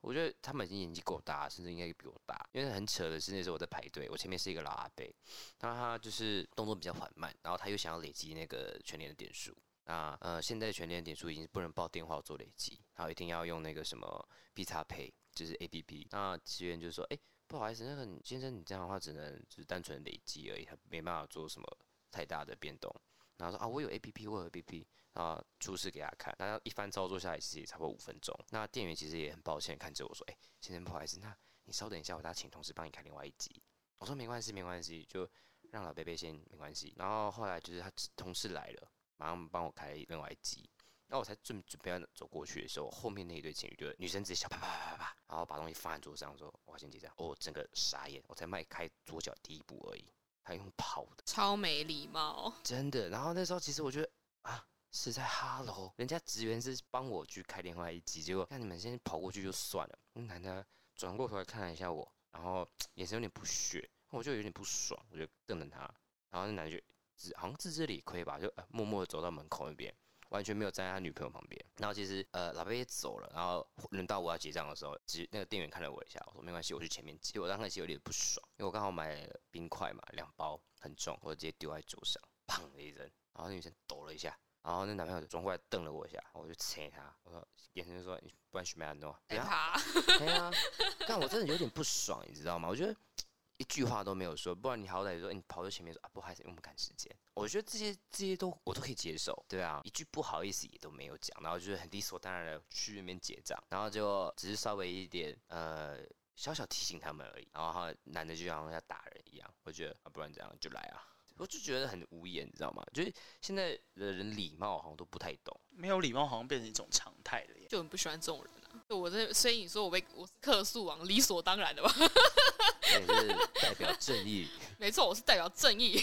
我觉得他们已经年纪够大，甚至应该比我大。因为很扯的是，那时候我在排队，我前面是一个老阿伯，那他就是动作比较缓慢，然后他又想要累积那个全年的点数。那呃，现在全联点数已经不能报电话做累积，然后一定要用那个什么 B 叉 Pay，就是 A P P。那职员就说：“哎、不好意思，那个先生，你这样的话只能就是单纯累积而已，他没办法做什么太大的变动。”然后说：“啊，我有 A P P，我有 A P P。”啊，出示给他看，然后一番操作下来，其实也差不多五分钟。那店员其实也很抱歉，看着我说：“哎、先生，不好意思，那你稍等一下，我再请同事帮你开另外一机。”我说：“没关系，没关系，就让老贝贝先没关系。”然后后来就是他同事来了，马上帮我开另外一机。然后我才准准备要走过去的时候，后面那一对情侣就女生直接笑啪啪啪啪啪，然后把东西放在桌上说：“我先结账。”哦，整个傻眼，我才迈开左脚第一步而已，还用跑的，超没礼貌，真的。然后那时候其实我觉得啊。是在哈喽，人家职员是帮我去开另外一机，结果看你们先跑过去就算了。那男的转过头来看了一下我，然后 眼神有点不屑，我就有点不爽，我就瞪着他。然后那男的就自好像自知理亏吧，就呃默默的走到门口那边，完全没有站在他女朋友旁边。然后其实呃老贝也走了，然后轮到我要结账的时候，其实那个店员看了我一下，我说没关系，我去前面结。我当时其实有点不爽，因为我刚好买了冰块嘛，两包很重，我直接丢在桌上，砰的一声，然后那女生抖了一下。然后那男朋友就转过来瞪了我一下，我就切他，我说眼神就说你不然许没安诺，对啊，对啊，但我真的有点不爽，你知道吗？我觉得一句话都没有说，不然你好歹说你跑到前面说啊不好意思，因为我们赶时间，我觉得这些这些都我都可以接受，对啊，一句不好意思也都没有讲，然后就是很理所当然的去那边结账，然后就只是稍微一点呃小小提醒他们而已，然后男的就像要打人一样，我觉得啊不然这样就来啊。我就觉得很无言，你知道吗？就是现在的人礼貌好像都不太懂，没有礼貌好像变成一种常态了耶。就很不喜欢这种人啊！就我这，所以你说我被我是客诉王，理所当然的吧？你是代表正义？没错，我是代表正义。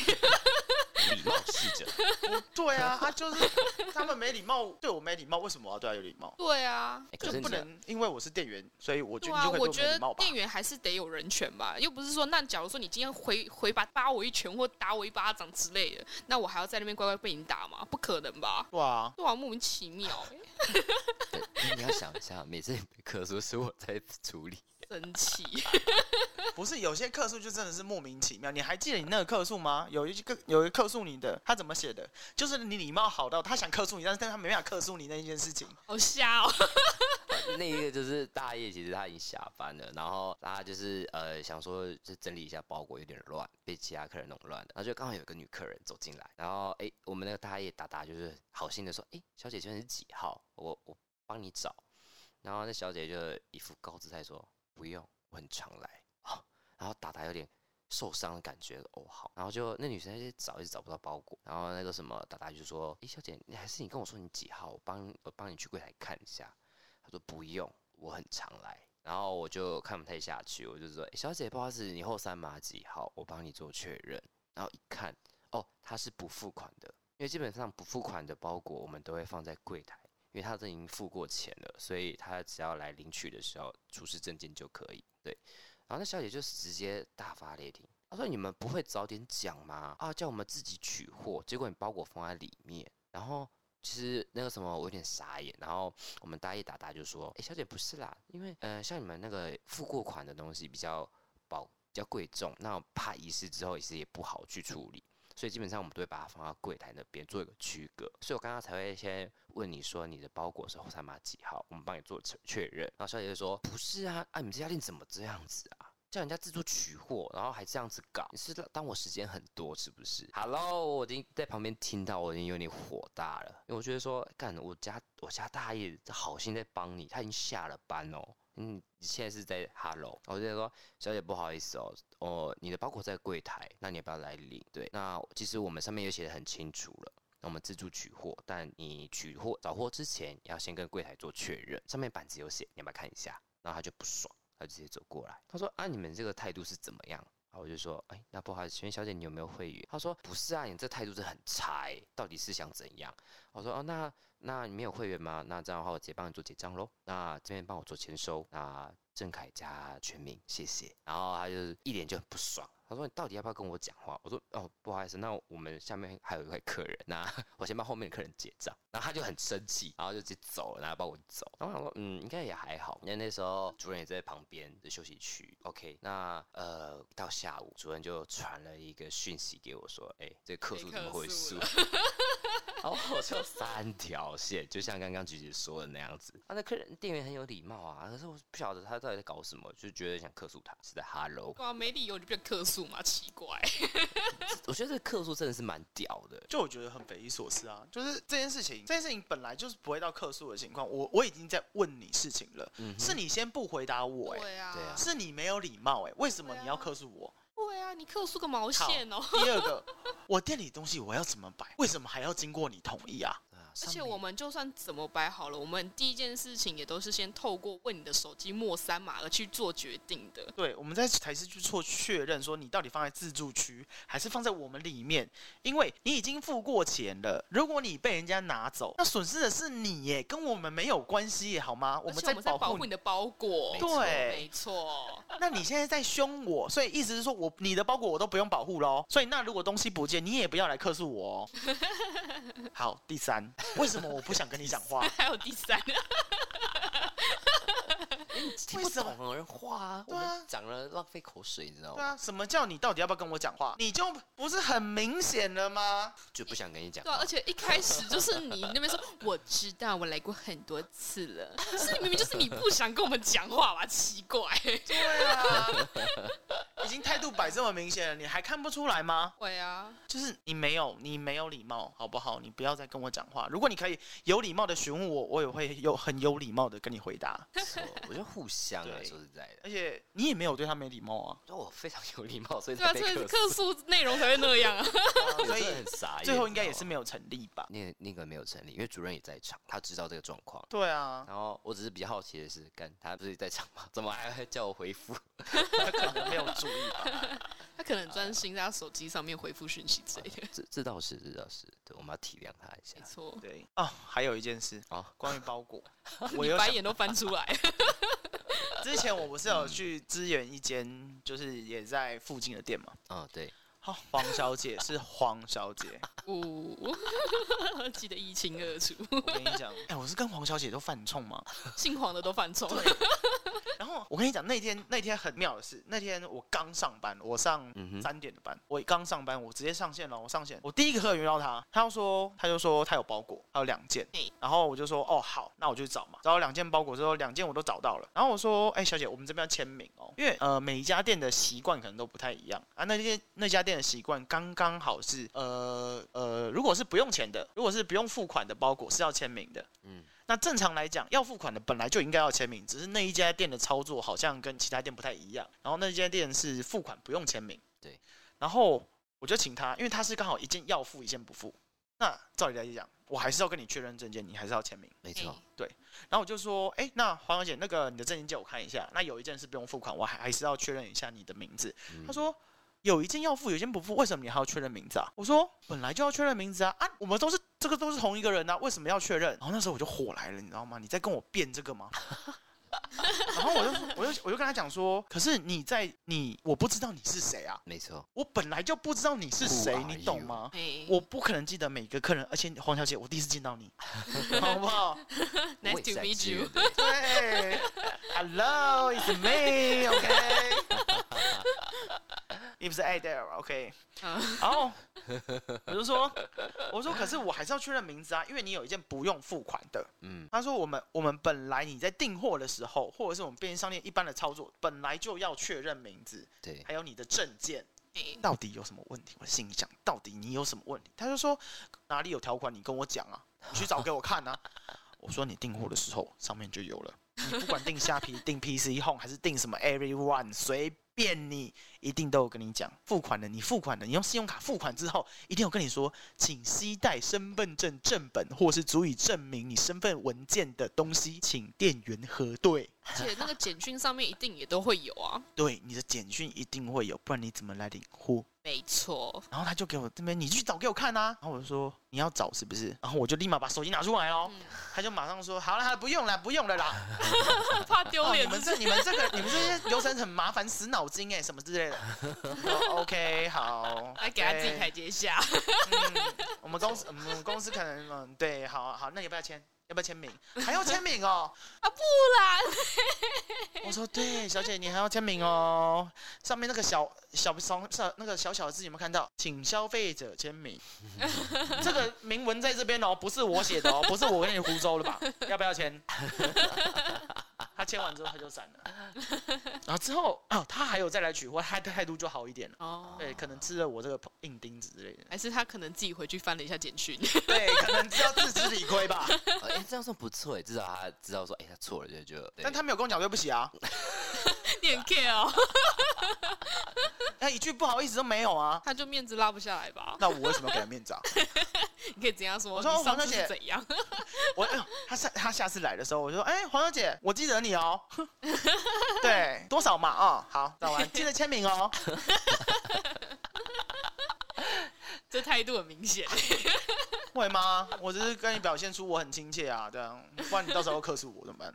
礼貌使者，对啊，他就是他们没礼貌，对我没礼貌，为什么我要对他有礼貌？对啊，就不能因为我是店员，所以我觉得啊，我觉得店员还是得有人权吧，又不是说，那假如说你今天回回把扒我一拳或打我一巴掌之类的，那我还要在那边乖乖被你打吗？不可能吧？对啊，对啊，莫名其妙对，你要想一下，每次你客诉是我在处理。生气，不是有些客诉就真的是莫名其妙。你还记得你那个客诉吗？有一个有一个客诉你的，他怎么写的？就是你礼貌好到他想客诉你，但是但他没办法客诉你那一件事情。好瞎哦。那一个就是大爷，其实他已经下班了，然后他就是呃想说就整理一下包裹，有点乱，被其他客人弄乱了。然后就刚好有个女客人走进来，然后哎，我们那个大爷达达就是好心的说，哎，小姐，请问是几号？我我帮你找。然后那小姐就一副高姿态说。不用，我很常来。哦，然后达达有点受伤的感觉。哦，好。然后就那女生一直找，一直找不到包裹。然后那个什么达达就说：“哎，小姐，你还是你跟我说你几号，我帮我帮你去柜台看一下。”他说：“不用，我很常来。”然后我就看不太下去，我就说：“小姐，不好意思，你后三码几号？我帮你做确认。”然后一看，哦，他是不付款的，因为基本上不付款的包裹我们都会放在柜台。因为他都已经付过钱了，所以他只要来领取的时候出示证件就可以。对，然后那小姐就直接大发雷霆，她说：“你们不会早点讲吗？啊，叫我们自己取货，结果你包裹放在里面。”然后其实那个什么，我有点傻眼。然后我们大一达达就说：“哎，小姐不是啦，因为呃，像你们那个付过款的东西比较宝比较贵重，那怕遗失之后也是也不好去处理。”所以基本上我们都会把它放到柜台那边做一个区隔，所以我刚刚才会先问你说你的包裹是后三码几号，我们帮你做确确认。然后小姐就说不是啊，啊你们这家店怎么这样子啊？叫人家自助取货，然后还这样子搞，你是当我时间很多是不是？Hello，我已经在旁边听到，我已经有点火大了，因为我觉得说干我家我家大爷好心在帮你，他已经下了班哦。嗯，你现在是在哈喽我就说小姐不好意思哦，哦，你的包裹在柜台，那你要不要来领？对，那其实我们上面也写的很清楚了，那我们自助取货，但你取货找货之前要先跟柜台做确认，上面板子有写，你要不要看一下？然后他就不爽，他就直接走过来，他说啊，你们这个态度是怎么样？我就说，哎，那不好意思，请问小姐你有没有会员？他说不是啊，你这态度是很差，诶，到底是想怎样？我说哦，那那你没有会员吗？那这样的话我直接帮你做结账喽。那这边帮我做签收，那郑凯加全名，谢谢。然后他就一脸就很不爽，他说你到底要不要跟我讲话？我说哦，不好意思，那我们下面还有一位客人，那 我先帮后面的客人结账。然后他就很生气，然后就直接走了，然后帮我走。然后我想说，嗯，应该也还好，因为那时候主任也在旁边的休息区。OK，那呃，到下午主任就传了一个讯息给我说，哎，这个客诉怎么回事？然后我就三条线，就像刚刚菊姐说的那样子。啊，那客人店员很有礼貌啊，可是我不晓得他到底在搞什么，就觉得想客诉他，是在 Hello。哇，没理由就变客诉嘛，奇怪。我觉得这个客诉真的是蛮屌的，就我觉得很匪夷所思啊。就是这件事情，这件事情本来就是不会到客诉的情况。我我已经在问你事情了，嗯、是你先不回答我、欸，哎，对啊，是你没有礼貌、欸，哎，为什么你要克诉我？对啊，你克诉个毛线哦。第二个，我店里东西我要怎么摆？为什么还要经过你同意啊？而且我们就算怎么摆好了，我们第一件事情也都是先透过问你的手机末三码而去做决定的。对，我们在才是去做确认，说你到底放在自助区还是放在我们里面，因为你已经付过钱了。如果你被人家拿走，那损失的是你耶，跟我们没有关系耶，好吗？我们在保护你的包裹。对，没错。那你现在在凶我，所以意思是说我你的包裹我都不用保护喽。所以那如果东西不见，你也不要来克诉我哦。好，第三。为什么我不想跟你讲话？还有第三个。听不懂人话啊！对啊，讲了浪费口水，你知道吗？对啊，什么叫你到底要不要跟我讲话？你就不是很明显了吗？就不想跟你讲。对啊，而且一开始就是你那边说，我知道我来过很多次了，是你明明就是你不想跟我们讲话吧？奇怪。对啊，已经态度摆这么明显了，你还看不出来吗？会啊，就是你没有，你没有礼貌，好不好？你不要再跟我讲话。如果你可以有礼貌的询问我，我也会有很有礼貌的跟你回答。我就。互相啊，对说实在的，而且你也没有对他没礼貌啊。我非常有礼貌，所以对啊，所以客诉内容才会那样啊。所以很傻，最后应该也是没有成立吧？那那个没有成立，因为主任也在场，他知道这个状况。对啊，然后我只是比较好奇的是，干他不是在场吗？怎么还叫我回复？他可能没有注意吧？他可能专心在他手机上面回复讯息之类的。这这倒是，这倒是，对，我们要体谅他一下。没错，对哦，还有一件事哦，关于包裹，我有白眼都翻出来。之前我不是有去支援一间，就是也在附近的店嘛。嗯，对。好，黄小姐是黄小姐。哦，记得一清二楚。我跟你讲，哎，我是跟黄小姐都犯冲吗？姓黄的都犯冲。然后我跟你讲，那天那天很妙的是，那天我刚上班，我上三点的班，我刚上班，我直接上线了。我上线，我第一个客人遇到他，他就说，他就说他有包裹，他有两件。然后我就说，哦，好，那我就去找嘛。找了两件包裹之后，两件我都找到了。然后我说，哎，小姐，我们这边要签名哦，因为呃，每一家店的习惯可能都不太一样啊。那些那家店的习惯刚刚好是，呃呃，如果是不用钱的，如果是不用付款的包裹是要签名的。嗯。那正常来讲，要付款的本来就应该要签名，只是那一家店的操作好像跟其他店不太一样。然后那家店是付款不用签名，对。然后我就请他，因为他是刚好一件要付，一件不付。那照理来讲，我还是要跟你确认证件，你还是要签名。没错，对。然后我就说，哎，那黄小姐，那个你的证件借我看一下。那有一件是不用付款，我还还是要确认一下你的名字。嗯、他说。有一件要付，有一件不付，为什么你还要确认名字啊？我说本来就要确认名字啊！啊，我们都是这个都是同一个人啊，为什么要确认？然后那时候我就火来了，你知道吗？你在跟我辩这个吗？然后我就我就我就跟他讲说，可是你在你我不知道你是谁啊？没错，我本来就不知道你是谁，你懂吗？我不可能记得每个客人，而且黄小姐，我第一次见到你，好不好？Nice to meet you。对，Hello，it's me，OK。你不是爱戴尔，OK？然后我就说，我说可是我还是要确认名字啊，因为你有一件不用付款的。嗯，他说我们我们本来你在订货的时候，或者是我们便利商店一般的操作，本来就要确认名字，对，还有你的证件，到底有什么问题？我心里想，到底你有什么问题？他就说哪里有条款，你跟我讲啊，你去找给我看啊。我说你订货的时候上面就有了，你不管订虾皮、订 PC Home 还是订什么 Everyone，随。便你一定都有跟你讲，付款的你付款的，你用信用卡付款之后，一定有跟你说，请携带身份证正本或是足以证明你身份文件的东西，请店员核对。而且那个简讯上面一定也都会有啊。对，你的简讯一定会有，不然你怎么来领货？没错。然后他就给我这边，你去找给我看啊。然后我就说你要找是不是？然后我就立马把手机拿出来喽。嗯、他就马上说好了，不用了，不用了啦。怕丢脸、哦。你们这、你们这个、你们这些流程很麻烦，死脑筋哎，什么之类的。OK，好。来给他自己台阶下。嗯、我们公司，我们公司可能嗯，对，好好，那你要不要签？要不要签名？还要签名哦！啊，不然，我说对，小姐你还要签名哦。上面那个小小小小那个小小的字有没有看到？请消费者签名。这个铭文在这边哦，不是我写的哦，不是我跟你胡诌的吧？要不要签？他签完之后他就闪了，然后之后哦，他还有再来取货，他的态度就好一点了。哦，对，可能吃了我这个硬钉子之类的，还是他可能自己回去翻了一下简讯，对，可能知道自知理亏吧。哎、欸，这样算不错哎，至少他知道说，哎、欸，他错了就就。但他没有跟我讲对不起啊，你很 care 哦。他一句不好意思都没有啊，他就面子拉不下来吧？那我为什么要给他面子啊？你可以怎样说？我说黄小姐怎样？我哎呦，他下他下次来的时候，我就说，哎、欸，黄小姐，我记得你哦。对，多少嘛？哦，好，找完记得签名哦。这态度很明显。会吗？我只是跟你表现出我很亲切啊，这样，不然你到时候克诉我怎么办？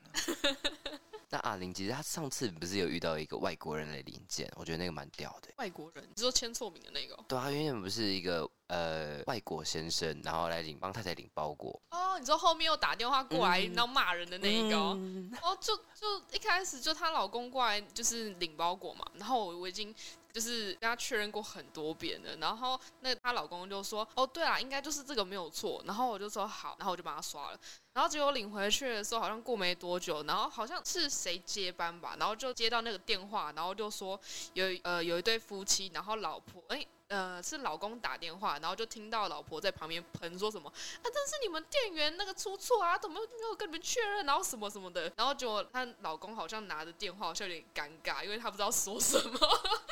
那阿玲，其实他上次不是有遇到一个外国人的零件，我觉得那个蛮屌的。外国人，你说签错名的那个？对啊，因为不是一个呃外国先生，然后来领帮太太领包裹。哦，你说后面又打电话过来，然后骂人的那一个？嗯、哦，就就一开始就她老公过来就是领包裹嘛，然后我我已经。就是跟他确认过很多遍了，然后那她老公就说：“哦，对啊，应该就是这个没有错。”然后我就说：“好。”然后我就帮他刷了。然后结果领回去的时候，好像过没多久，然后好像是谁接班吧，然后就接到那个电话，然后就说有呃有一对夫妻，然后老婆哎。呃，是老公打电话，然后就听到老婆在旁边喷说什么啊，但是你们店员那个出错啊，怎么没有跟你们确认，然后什么什么的，然后结果她老公好像拿着电话，好像有点尴尬，因为他不知道说什么。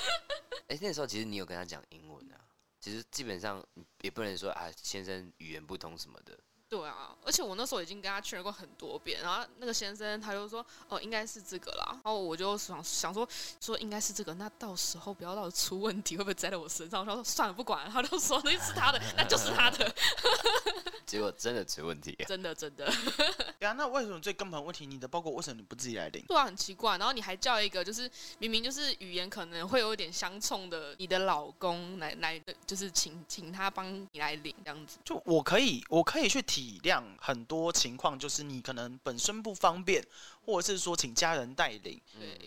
哎、那时候其实你有跟他讲英文啊，其实基本上也不能说啊，先生语言不通什么的。对啊，而且我那时候已经跟他确认过很多遍，然后那个先生他就说，哦，应该是这个啦，然后我就想想说，说应该是这个，那到时候不要到时候出问题，会不会栽在我身上？我说算了，不管，他就说那是他的，那就是他的。结果真的出问题，真的真的。对啊，那为什么最根本问题，你的包裹为什么你不自己来领？对啊，很奇怪，然后你还叫一个就是明明就是语言可能会有点相冲的你的老公来来，就是请请他帮你来领这样子。就我可以，我可以去提。体谅很多情况，就是你可能本身不方便，或者是说请家人带领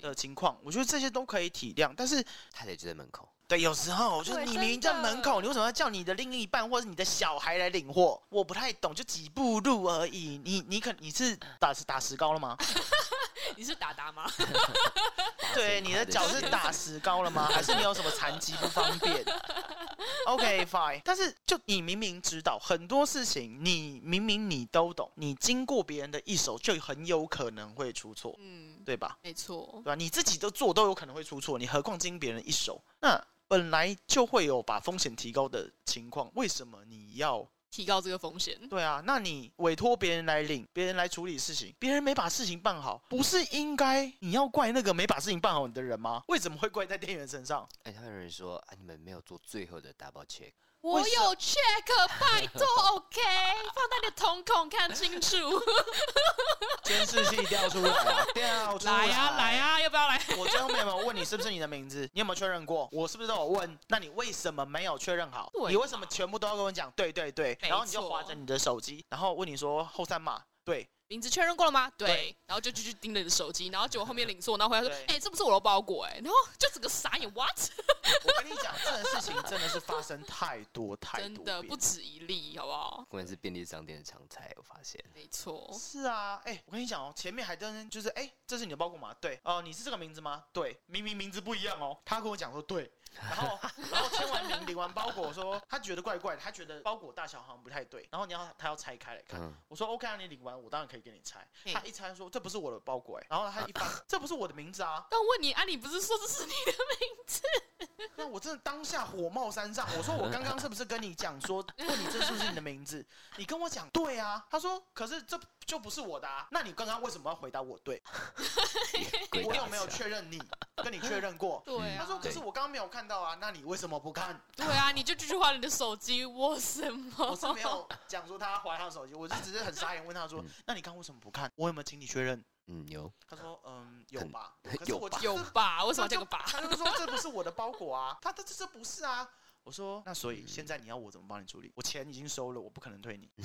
的情况，我觉得这些都可以体谅。但是太太就在门口，对，有时候就是你明明在门口，你为什么要叫你的另一半或者你的小孩来领货？我不太懂，就几步路而已。你你可你是打打石膏了吗？你是打打吗？对，你的脚是打石膏了吗？还是你有什么残疾不方便？OK fine，但是就你明明知道很多事情，你明明你都懂，你经过别人的一手，就很有可能会出错，嗯，对吧？没错，对吧？你自己都做都有可能会出错，你何况经别人一手？那本来就会有把风险提高的情况，为什么你要？提高这个风险，对啊，那你委托别人来领，别人来处理事情，别人没把事情办好，不是应该你要怪那个没把事情办好的人吗？为什么会怪在店员身上？哎，他有人说，啊，你们没有做最后的 double check。我有 check，拜托，OK，放在你的瞳孔看清楚。监视器调出来，调出来，来呀、啊，来呀、啊，要不要来？我最后面有没有问你是不是你的名字？你有没有确认过？我是不是都有问？那你为什么没有确认好？你为什么全部都要跟我讲？对对对，然后你就划着你的手机，然后问你说后三码，对。名字确认过了吗？对，对，然后就继续盯着你的手机，然后结果后面领错，然后回来说：“哎、欸，这不是我的包裹哎。”然后就整个傻眼，what？我跟你讲，这种事情真的是发生太多太多，真的不止一例，好不好？关键是便利商店的常态，我发现。没错。是啊，哎、欸，我跟你讲哦，前面还真就是，哎、欸，这是你的包裹吗？对，哦、呃，你是这个名字吗？对，明明名字不一样哦。他跟我讲说对。然后，然后签完名，领完包裹，说他觉得怪怪的，他觉得包裹大小好像不太对。然后你要他要拆开来看，嗯、我说 OK 啊，你领完我当然可以给你拆。他一拆说这不是我的包裹哎，然后他一翻这不是我的名字啊。但我问你啊，你不是说这是你的名字？那我真的当下火冒三丈。我说我刚刚是不是跟你讲说，问你这是不是你的名字？你跟我讲对啊。他说可是这就不是我的啊。那你刚刚为什么要回答我对？我有没有确认你？跟你确认过？对啊。他说可是我刚刚没有看到啊。那你为什么不看？对啊，你就继续划你的手机。我什么？我是没有讲说他划他的手机，我就只是很傻眼问他说，那你刚刚为什么不看？我有没有请你确认？嗯，有。他说，嗯，有吧，有吧，有吧？为什么这个吧？他就说这不是我的包裹啊，他他这这不是啊。我说，那所以现在你要我怎么帮你处理？我钱已经收了，我不可能退你。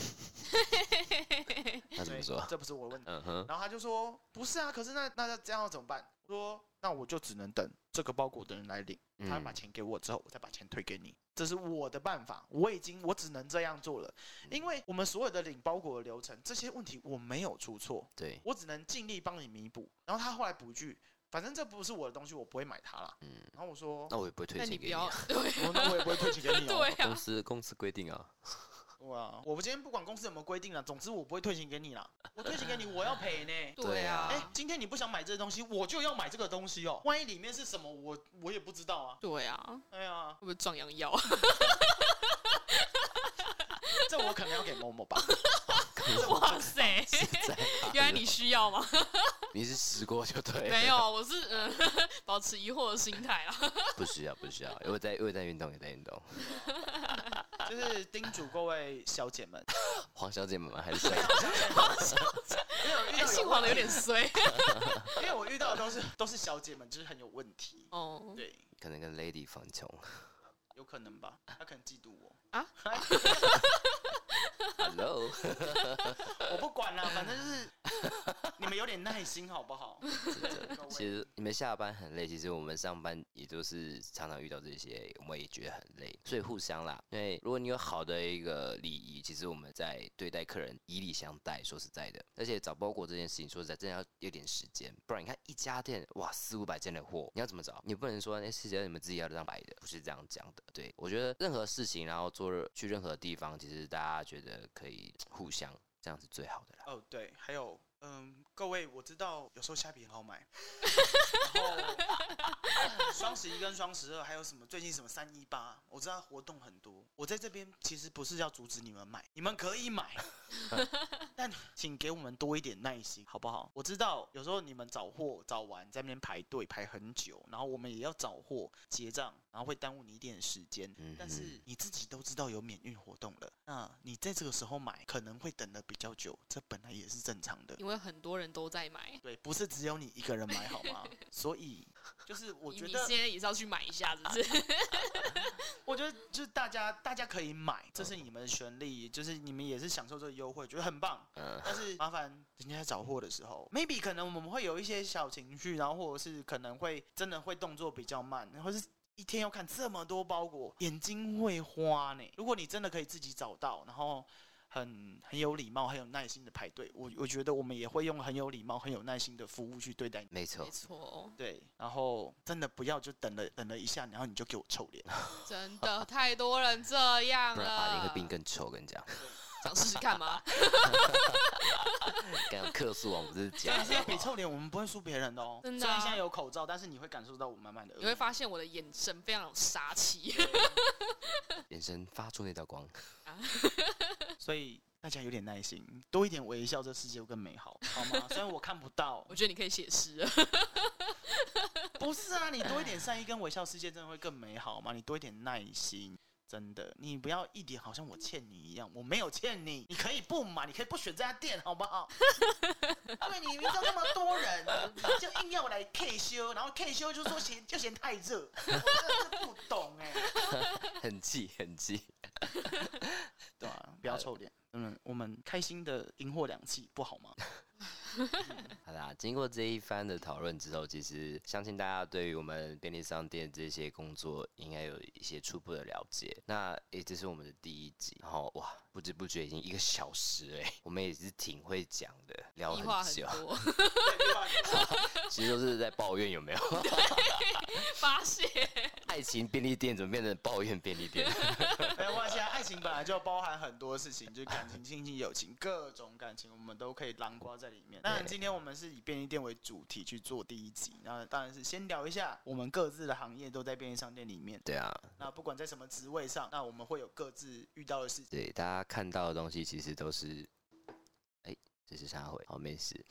他怎么说？这不是我的问题。嗯哼。然后他就说，不是啊，可是那那这样要怎么办？我说，那我就只能等这个包裹的人来领，他把钱给我之后，我再把钱退给你。这是我的办法，我已经我只能这样做了，因为我们所有的领包裹的流程，这些问题我没有出错，对，我只能尽力帮你弥补。然后他后来补一句，反正这不是我的东西，我不会买它啦。嗯，然后我说，那我也不会退钱给你，啊，对，那我也不会退钱给你，对啊，公司公司规定啊。哇！我今天不管公司有没有规定了，总之我不会退钱给你啦。我退钱给你，我要赔呢。对啊。哎、欸，今天你不想买这个东西，我就要买这个东西哦。万一里面是什么，我我也不知道啊。对啊。哎呀，会不会壮阳药？这我可能要给某某吧。哇塞！原来你需要吗？你是试过就对。没有，我是嗯，保持疑惑的心态啦。不需要，不需要，因为在因为在运动，也在运动。就是叮嘱各位小姐们，黄小姐们吗？还是谁？黄小姐，因为姓黄的有点衰。因为我遇到的都是都是小姐们，就是很有问题。哦，对，可能跟 Lady 放穷，有可能吧？她可能嫉妒我啊。Hello，我不管了，反正就是有点耐心好不好？其实你们下班很累，其实我们上班也都是常常遇到这些，我们也觉得很累，所以互相啦。因为如果你有好的一个礼仪，其实我们在对待客人以礼相待。说实在的，而且找包裹这件事情，说实在真的要有点时间，不然你看一家店哇四五百件的货，你要怎么找？你不能说那事情你们自己要这样摆的，不是这样讲的。对，我觉得任何事情，然后做去任何地方，其实大家觉得。可以互相，这样是最好的啦。哦，对，还有，嗯，各位，我知道有时候虾皮很好买，然后双十一跟双十二还有什么？最近什么三一八？我知道活动很多。我在这边其实不是要阻止你们买，你们可以买，但请给我们多一点耐心，好不好？我知道有时候你们找货找完在那边排队排很久，然后我们也要找货结账。然后会耽误你一点时间，但是你自己都知道有免运活动了，那你在这个时候买可能会等的比较久，这本来也是正常的。因为很多人都在买，对，不是只有你一个人买好吗？所以就是我觉得你现在也是要去买一下子，是不是？我觉得就是大家大家可以买，这是你们的权利，就是你们也是享受这个优惠，觉得很棒。但是麻烦人家在找货的时候，maybe 可能我们会有一些小情绪，然后或者是可能会真的会动作比较慢，或是。一天要看这么多包裹，眼睛会花呢。如果你真的可以自己找到，然后很很有礼貌、很有耐心的排队，我我觉得我们也会用很有礼貌、很有耐心的服务去对待你。没错，没错。对，然后真的不要就等了等了一下，然后你就给我臭脸。真的太多人这样了，不然把你会变更臭，跟你讲。想试试看吗？刚刚客诉王不是讲，但是比臭脸，我们不会输别人的哦。真的、啊，虽然现在有口罩，但是你会感受到我慢慢的。你会发现我的眼神非常有杀气，眼神发出那道光。所以大家有点耐心，多一点微笑，这世界会更美好，好吗？虽然我看不到，我觉得你可以写诗。不是啊，你多一点善意跟微笑，世界真的会更美好吗？你多一点耐心。真的，你不要一点好像我欠你一样，我没有欠你，你可以不买，你可以不选这家店，好不好？因为你遇到那么多人，你就硬要我来 K 修，然后 K 修就说嫌就嫌太热，我真的是不懂 哎，很气很气，对啊，不要臭脸，嗯，我们开心的赢货两季不好吗？好啦，经过这一番的讨论之后，其实相信大家对于我们便利商店这些工作应该有一些初步的了解。那诶、欸，这是我们的第一集，然后哇，不知不觉已经一个小时哎，我们也是挺会讲的，聊很久。很 其实都是在抱怨有没有？发泄 爱情便利店怎么变成抱怨便利店？没有关系啊，爱情本来就包含很多事情，就是感情、亲情、友情，各种感情我们都可以囊括在里面。那今天我们是以便利店为主题去做第一集，那当然是先聊一下我们各自的行业都在便利商店里面。对啊，那不管在什么职位上，那我们会有各自遇到的事情。对，大家看到的东西其实都是，哎、欸，这是啥回？好，没事。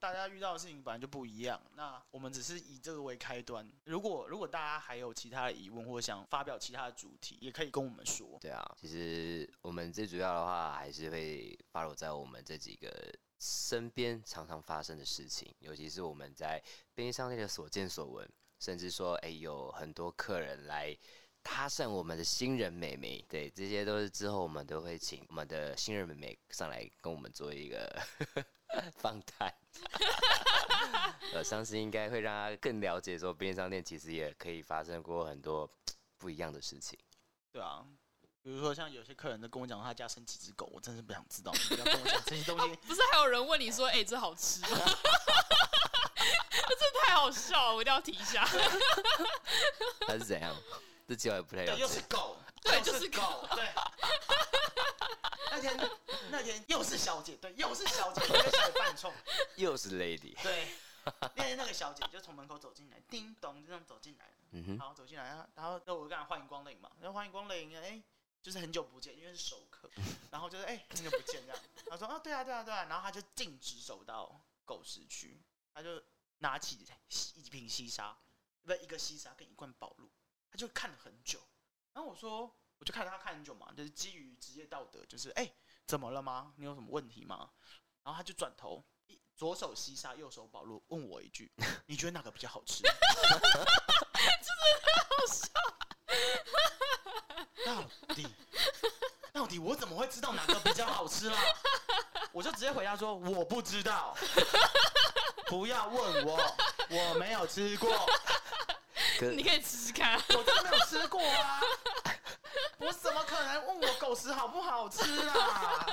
大家遇到的事情本来就不一样，那我们只是以这个为开端。如果如果大家还有其他的疑问或者想发表其他的主题，也可以跟我们说。对啊，其实我们最主要的话还是会 follow 在我们这几个身边常常发生的事情，尤其是我们在便利商店的所见所闻，甚至说，哎，有很多客人来搭讪我们的新人美眉，对，这些都是之后我们都会请我们的新人美眉上来跟我们做一个 访谈。我相信应该会让她更了解，说便利商店其实也可以发生过很多不一样的事情。对啊，比如说像有些客人都跟我讲他家生几只狗，我真是不想知道。不要跟我讲这些东西。不是还有人问你说：“哎、欸，这好吃吗？” 这太好笑了，我一定要提一下。他是怎样？这句话也不太了解。又是狗，对，就是狗，对。那天那天又是小姐，对，又是小姐，又是小姐犯冲，又是 lady，对。那天那个小姐就从门口走进来，叮咚就这样走进来，嗯哼，然后走进来，然后那我跟她欢迎光临嘛，然后欢迎光临，哎，就是很久不见，因为是熟客，然后就是哎，很久不见这样，他说啊，对啊，对啊，对啊，然后她就径直走到狗食区，她就拿起一瓶西沙，不一个西沙跟一罐宝露，他就看了很久，然后我说。我就看他看很久嘛，就是基于职业道德，就是哎、欸，怎么了吗？你有什么问题吗？然后他就转头，左手西沙，右手保罗，问我一句：“你觉得哪个比较好吃？” 真的好笑。到底到底我怎么会知道哪个比较好吃啦？我就直接回答说：“我不知道，不要问我，我没有吃过。”你可以吃吃看，我真的没有吃过啊。我怎么可能问我狗食好不好吃啊？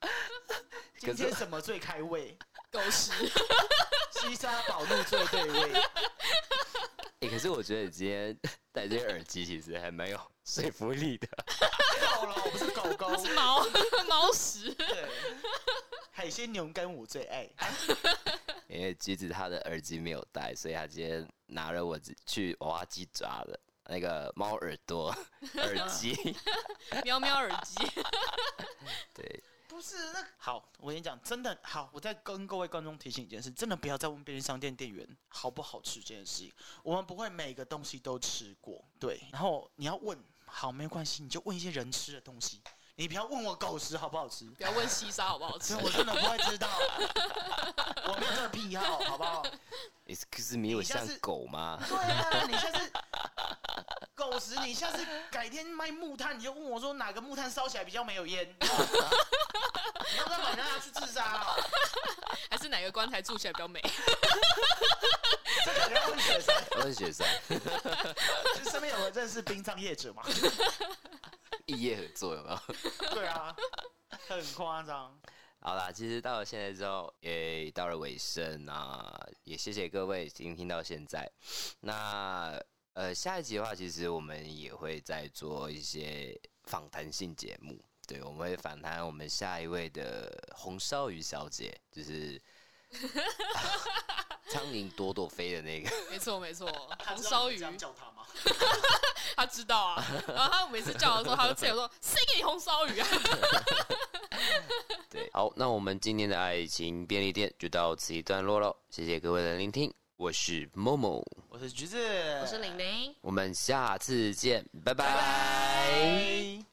今天什么最开胃？狗食，西沙宝路最对味。哎、欸，可是我觉得你今天戴这些耳机其实还蛮有说服力的。够了，我不是狗狗，是猫猫食。对，海鲜牛肝我最爱。因为橘子他的耳机没有带，所以他今天拿了我去娃娃机抓的。那个猫耳朵 耳机，喵喵耳机，对，不是那好，我跟你讲，真的好，我再跟各位观众提醒一件事，真的不要再问便利商店店员好不好吃这件事情，我们不会每个东西都吃过，对，然后你要问，好，没关系，你就问一些人吃的东西。你不要问我狗食好不好吃，不要问西沙好不好吃，我真的不会知道，我没有这个癖好，好不好？Excuse me，我像狗吗？对啊，你下次 狗食，你下次改天卖木炭，你就问我说哪个木炭烧起来比较没有烟？你要不要买它去自杀？还是哪个棺材住起来比较美？这个要问雪山，问雪山，就身边有人认识殡葬业者吗？异业合作有没有？对啊，很夸张。好啦，其实到了现在之后，也到了尾声啊，也谢谢各位听听到现在。那呃，下一集的话，其实我们也会再做一些访谈性节目。对，我们会访谈我们下一位的红烧鱼小姐，就是。苍蝇朵朵飞的那个，没 错没错，红烧鱼。叫他吗？他知道啊，然后他每次叫的时候，他就自己说：“谁给你红烧鱼啊？”对，好，那我们今天的爱情便利店就到此一段落喽，谢谢各位的聆听，我是 Momo，我是橘子，我是玲玲，我们下次见，拜拜。拜拜。